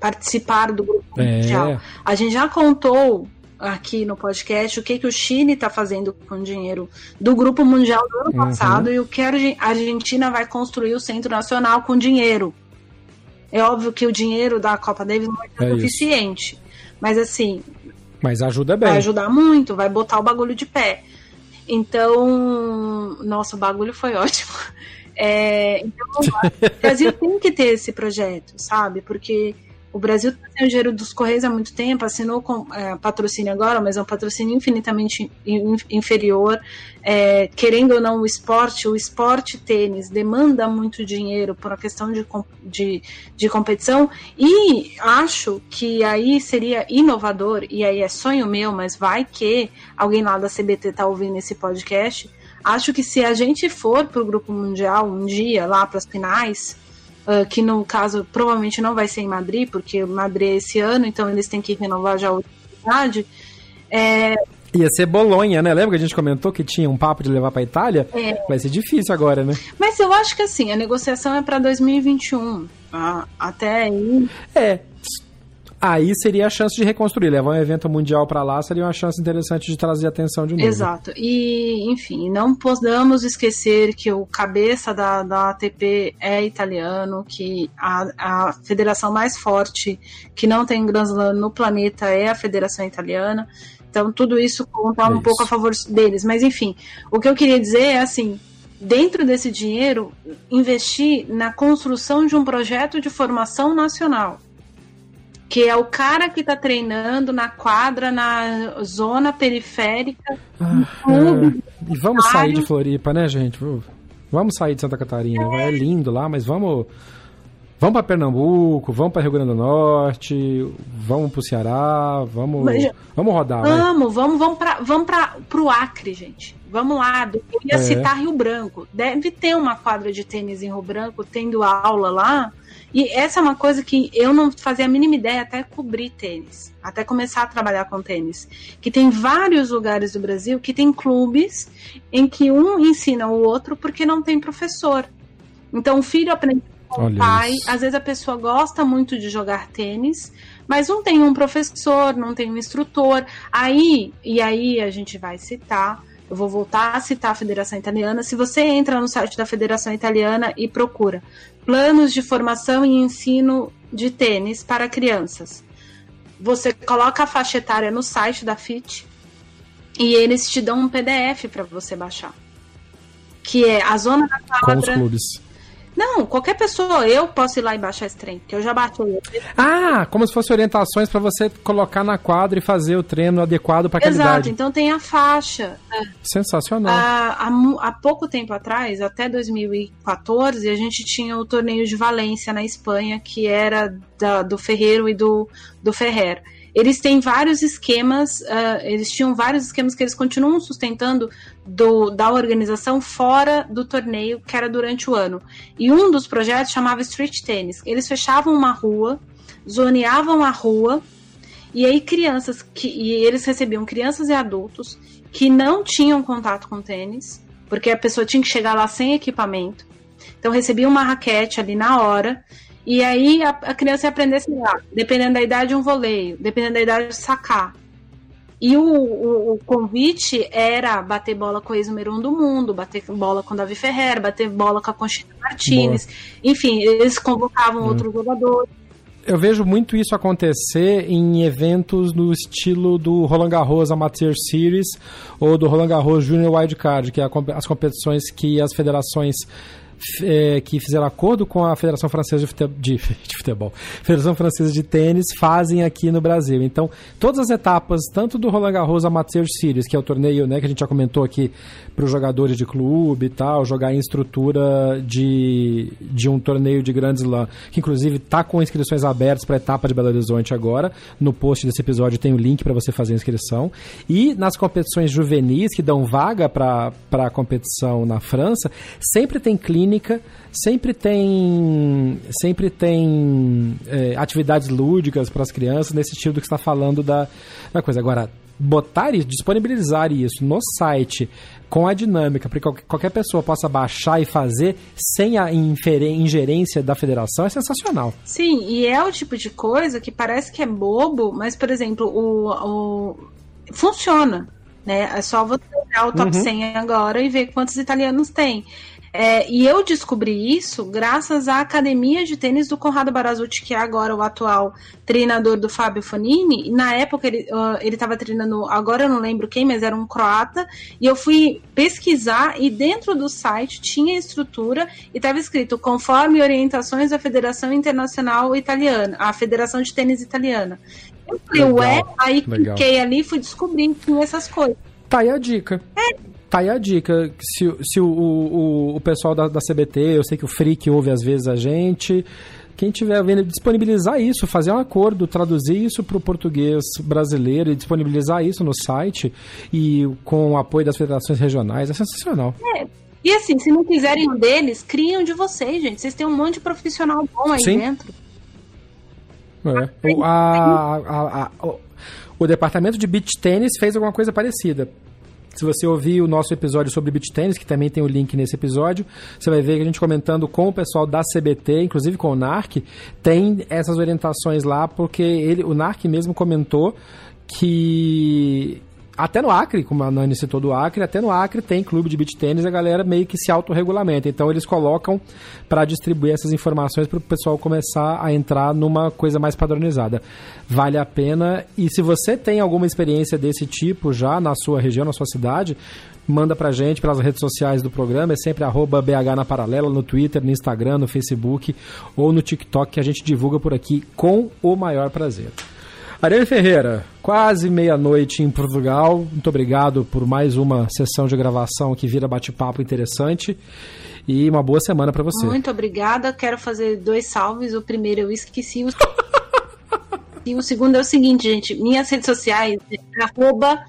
participar do grupo é. mundial. A gente já contou aqui no podcast o que, que o Chile está fazendo com o dinheiro do Grupo Mundial do ano uhum. passado e o que a Argentina vai construir o Centro Nacional com dinheiro. É óbvio que o dinheiro da Copa Davis não é, é suficiente, isso. mas assim. Mas ajuda bem. Vai ajudar muito, vai botar o bagulho de pé. Então, nossa, o bagulho foi ótimo. É, então, o Brasil tem que ter esse projeto, sabe? Porque o Brasil está sem o dinheiro dos Correios há muito tempo, assinou com é, patrocínio agora, mas é um patrocínio infinitamente inferior. É, querendo ou não, o esporte, o esporte tênis demanda muito dinheiro por uma questão de, de, de competição. E acho que aí seria inovador, e aí é sonho meu, mas vai que alguém lá da CBT está ouvindo esse podcast. Acho que se a gente for para o Grupo Mundial um dia, lá para as finais, uh, que no caso provavelmente não vai ser em Madrid, porque Madrid é esse ano, então eles têm que renovar já a oportunidade. É... Ia ser Bolonha, né? Lembra que a gente comentou que tinha um papo de levar para Itália? É. Vai ser difícil agora, né? Mas eu acho que assim, a negociação é para 2021. Ah, até aí. É, Aí seria a chance de reconstruir. Levar um evento mundial para lá seria uma chance interessante de trazer atenção de novo. Exato. E, enfim, não podemos esquecer que o cabeça da, da ATP é italiano, que a, a federação mais forte que não tem Grand Slam no planeta é a federação italiana. Então, tudo isso conta é um isso. pouco a favor deles. Mas, enfim, o que eu queria dizer é assim: dentro desse dinheiro, investir na construção de um projeto de formação nacional que é o cara que tá treinando na quadra, na zona periférica. Ah, é. E vamos sair de Floripa, né, gente? Vamos sair de Santa Catarina. É, é lindo lá, mas vamos. Vamos para Pernambuco, vamos para Rio Grande do Norte, vamos para o Ceará, vamos, mas, vamos rodar. Vamos, né? vamos, vamos para vamos para o Acre, gente. Vamos lá, eu ia é. citar Rio Branco. Deve ter uma quadra de tênis em Rio Branco, tendo aula lá. E essa é uma coisa que eu não fazia a mínima ideia até cobrir tênis, até começar a trabalhar com tênis. Que tem vários lugares do Brasil que tem clubes em que um ensina o outro porque não tem professor. Então o filho aprende com o pai. Isso. Às vezes a pessoa gosta muito de jogar tênis, mas não tem um professor, não tem um instrutor. Aí, e aí a gente vai citar eu vou voltar a citar a Federação Italiana. Se você entra no site da Federação Italiana e procura planos de formação e ensino de tênis para crianças, você coloca a faixa etária no site da FIT e eles te dão um PDF para você baixar. Que é a zona da quadra. Com os clubes. Não, qualquer pessoa, eu posso ir lá e baixar esse trem, que eu já baixei. Ah, como se fosse orientações para você colocar na quadra e fazer o treino adequado para aquela Exato, então tem a faixa. Sensacional. Há, há, há, pouco tempo atrás, até 2014, a gente tinha o torneio de Valência na Espanha, que era da, do Ferreiro e do, do Ferrer eles têm vários esquemas, uh, eles tinham vários esquemas que eles continuam sustentando do, da organização fora do torneio, que era durante o ano. E um dos projetos chamava Street Tennis. Eles fechavam uma rua, zoneavam a rua, e aí crianças que. E eles recebiam crianças e adultos que não tinham contato com tênis, porque a pessoa tinha que chegar lá sem equipamento. Então recebia uma raquete ali na hora e aí a, a criança ia aprender, sei lá, dependendo da idade, um voleio, dependendo da idade, sacar. E o, o, o, convite era bater bola com o ex-número um do mundo, bater bola com o Davi Ferrer, bater bola com a Conchita Martinez. Boa. Enfim, eles convocavam hum. outros jogadores. Eu vejo muito isso acontecer em eventos no estilo do Roland Garros Amateur Series ou do Roland Garros Junior Wildcard, que é as competições que as federações é, que fizeram acordo com a Federação Francesa de Futebol, de, de futebol, Federação Francesa de Tênis, fazem aqui no Brasil. Então, todas as etapas, tanto do Roland Garros Amateur Series, que é o torneio né, que a gente já comentou aqui para os jogadores de clube e tal, jogar em estrutura de, de um torneio de Grand Slam, que inclusive está com inscrições abertas para a etapa de Belo Horizonte agora. No post desse episódio tem o link para você fazer a inscrição. E nas competições juvenis, que dão vaga para a competição na França, sempre tem clínica, sempre tem, sempre tem é, atividades lúdicas para as crianças, nesse estilo que está falando da, da coisa. Agora, botar isso, disponibilizar isso no site com a dinâmica para que qualquer pessoa possa baixar e fazer sem a ingerência da federação é sensacional. Sim, e é o tipo de coisa que parece que é bobo, mas, por exemplo, o, o... funciona. Né? É só você olhar o top uhum. 100 agora e ver quantos italianos tem. É, e eu descobri isso graças à academia de tênis do Conrado Barazucci, que é agora o atual treinador do Fábio Fonini. Na época ele uh, estava treinando, agora eu não lembro quem, mas era um croata. E eu fui pesquisar e dentro do site tinha estrutura e estava escrito conforme orientações da Federação Internacional Italiana, a Federação de Tênis Italiana. Eu falei, legal, ué, aí legal. cliquei ali e fui descobrindo essas coisas. Tá aí a dica. É, Tá aí a dica. Se, se o, o, o pessoal da, da CBT, eu sei que o Freak ouve às vezes a gente. Quem tiver vendo, disponibilizar isso, fazer um acordo, traduzir isso para o português brasileiro e disponibilizar isso no site e com o apoio das federações regionais é sensacional. É. E assim, se não quiserem um deles, criam de vocês, gente. Vocês têm um monte de profissional bom aí Sim. dentro. É. O, a, a, a, o, o departamento de beach tênis fez alguma coisa parecida. Se você ouvir o nosso episódio sobre beach tennis, que também tem o link nesse episódio, você vai ver que a gente comentando com o pessoal da CBT, inclusive com o NARC, tem essas orientações lá, porque ele, o NARC mesmo comentou que até no Acre, como a Nani citou do Acre, até no Acre tem clube de beach tênis, a galera meio que se autorregulamenta. Então eles colocam para distribuir essas informações para o pessoal começar a entrar numa coisa mais padronizada. Vale a pena. E se você tem alguma experiência desse tipo já na sua região, na sua cidade, manda pra gente pelas redes sociais do programa, é sempre arroba BH na Paralela, no Twitter, no Instagram, no Facebook ou no TikTok, que a gente divulga por aqui com o maior prazer. Ariane Ferreira, quase meia-noite em Portugal. Muito obrigado por mais uma sessão de gravação que vira bate-papo interessante. E uma boa semana para você. Muito obrigada. Quero fazer dois salves. O primeiro eu esqueci. O... e o segundo é o seguinte, gente. Minhas redes sociais arroba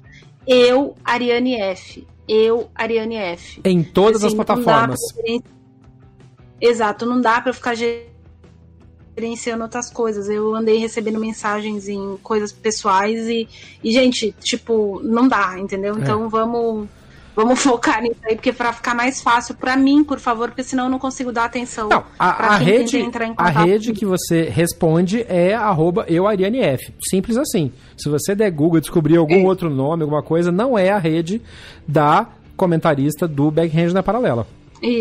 eu, Ariane F. Eu, Ariane F. Em todas assim, as plataformas. Exato, não dá para ficar gerenciando outras coisas. Eu andei recebendo mensagens em coisas pessoais e, e gente, tipo, não dá, entendeu? É. Então vamos Vamos focar nisso aí, porque para ficar mais fácil para mim, por favor, porque senão eu não consigo dar atenção. Não, a, a rede, a rede que você responde é arroba euarianef. Simples assim. Se você der Google e descobrir algum é. outro nome, alguma coisa, não é a rede da comentarista do Backhand na Paralela.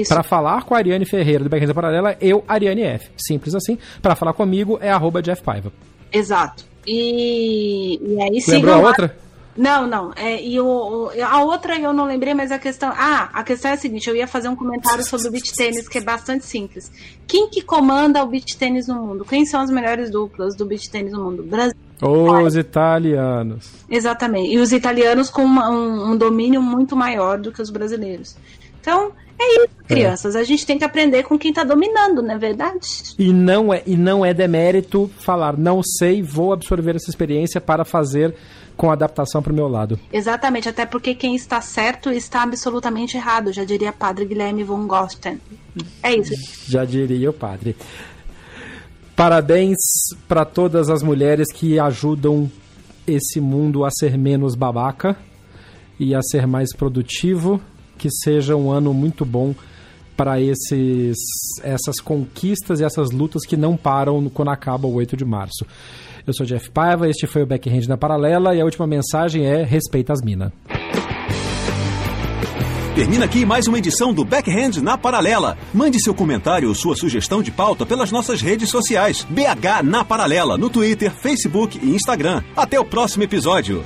Para falar com a Ariane Ferreira do Backhand Paralela, eu, Ariane F. Simples assim. Para falar comigo é arroba Jeff Paiva. Exato. E, e aí Lembrou a outra? Não, não. É, e o, a outra eu não lembrei, mas a questão. Ah, a questão é a seguinte: eu ia fazer um comentário sobre o beach tênis, que é bastante simples. Quem que comanda o beach tênis no mundo? Quem são as melhores duplas do beach tênis no mundo? Brasil. Os italianos. Exatamente. E os italianos com uma, um, um domínio muito maior do que os brasileiros. Então, é isso, é. crianças. É. A gente tem que aprender com quem está dominando, não é verdade? E não é, e não é demérito falar, não sei, vou absorver essa experiência para fazer com adaptação para o meu lado. Exatamente, até porque quem está certo está absolutamente errado, já diria padre Guilherme von Gosten. É isso. Já diria o padre. Parabéns para todas as mulheres que ajudam esse mundo a ser menos babaca e a ser mais produtivo. Que seja um ano muito bom para esses essas conquistas e essas lutas que não param quando acaba o 8 de março. Eu sou Jeff Paiva, este foi o Backhand na Paralela e a última mensagem é respeita as minas. Termina aqui mais uma edição do Backhand na Paralela. Mande seu comentário ou sua sugestão de pauta pelas nossas redes sociais. BH na Paralela, no Twitter, Facebook e Instagram. Até o próximo episódio.